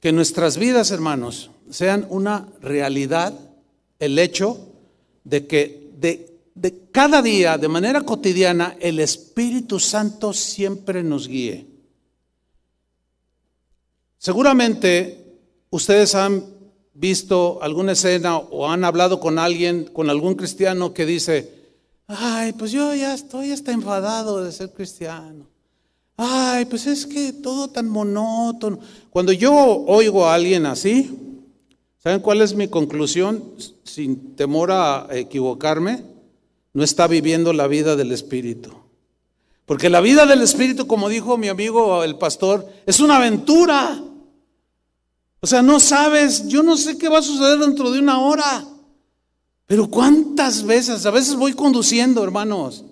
Que nuestras vidas, hermanos, sean una realidad el hecho de que de de cada día, de manera cotidiana, el Espíritu Santo siempre nos guíe. Seguramente ustedes han visto alguna escena o han hablado con alguien, con algún cristiano que dice, ay, pues yo ya estoy hasta enfadado de ser cristiano. Ay, pues es que todo tan monótono. Cuando yo oigo a alguien así, ¿saben cuál es mi conclusión? Sin temor a equivocarme no está viviendo la vida del Espíritu. Porque la vida del Espíritu, como dijo mi amigo el pastor, es una aventura. O sea, no sabes, yo no sé qué va a suceder dentro de una hora. Pero cuántas veces, a veces voy conduciendo, hermanos.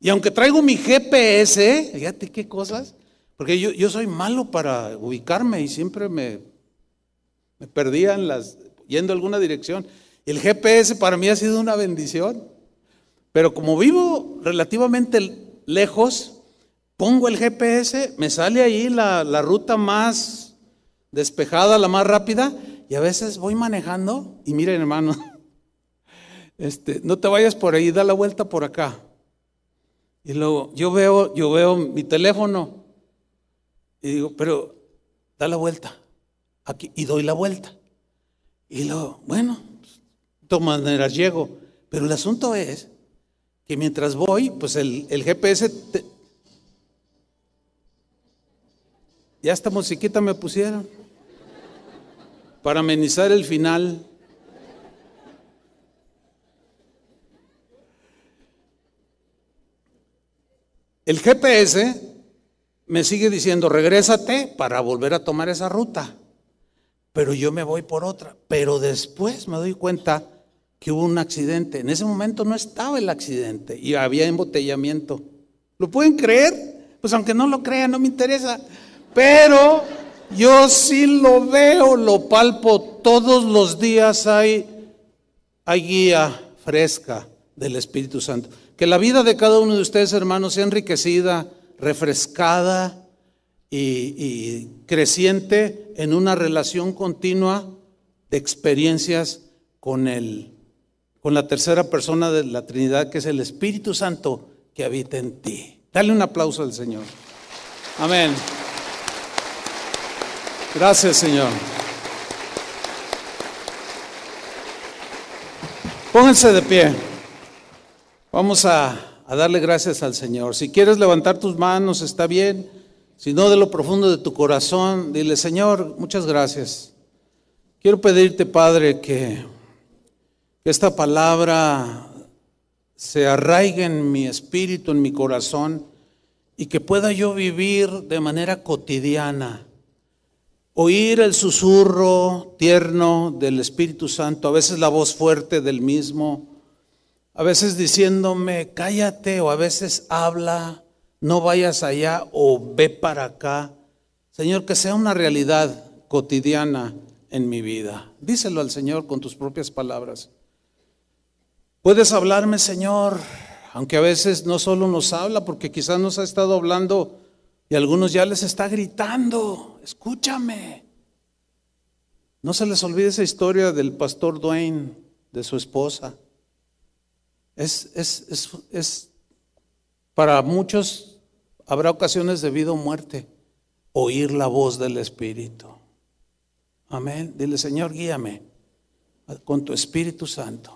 Y aunque traigo mi GPS, fíjate qué cosas, porque yo, yo soy malo para ubicarme y siempre me, me perdía en las, yendo a alguna dirección. El GPS para mí ha sido una bendición. Pero como vivo relativamente lejos, pongo el GPS, me sale ahí la, la ruta más despejada, la más rápida, y a veces voy manejando y miren hermano, este, no te vayas por ahí, da la vuelta por acá. Y luego yo veo, yo veo mi teléfono y digo, pero da la vuelta aquí y doy la vuelta. Y luego, bueno, de todas maneras llego. Pero el asunto es que mientras voy, pues el, GPS, ya esta musiquita me pusieron para amenizar el final. El GPS me sigue diciendo, regrésate para volver a tomar esa ruta. Pero yo me voy por otra. Pero después me doy cuenta que hubo un accidente. En ese momento no estaba el accidente y había embotellamiento. ¿Lo pueden creer? Pues aunque no lo crean, no me interesa. Pero yo sí lo veo, lo palpo. Todos los días hay, guía fresca del Espíritu Santo. Que la vida de cada uno de ustedes, hermanos, sea enriquecida, refrescada y, y creciente en una relación continua de experiencias con el con la tercera persona de la Trinidad, que es el Espíritu Santo que habita en ti. Dale un aplauso al Señor. Amén. Gracias, Señor. Pónganse de pie. Vamos a, a, darle gracias al Señor. Si quieres levantar tus manos, está bien. Si no, de lo profundo de tu corazón, dile, Señor, muchas gracias. Quiero pedirte, Padre, que que esta palabra se arraigue en mi espíritu, en mi corazón, y que pueda yo vivir de manera cotidiana. Oír el susurro tierno del Espíritu Santo, a veces la voz fuerte del mismo, a veces diciéndome, cállate, o a veces habla, no vayas allá o ve para acá. Señor, que sea una realidad cotidiana en mi vida. Díselo al Señor con tus propias palabras. Puedes hablarme, Señor, aunque a veces no solo nos habla, porque quizás nos ha estado hablando y a algunos ya les está gritando, escúchame. No se les olvide esa historia del pastor Dwayne, de su esposa. Es, es, es, es, para muchos habrá ocasiones de vida o muerte, oír la voz del Espíritu. Amén. Dile, Señor, guíame con tu Espíritu Santo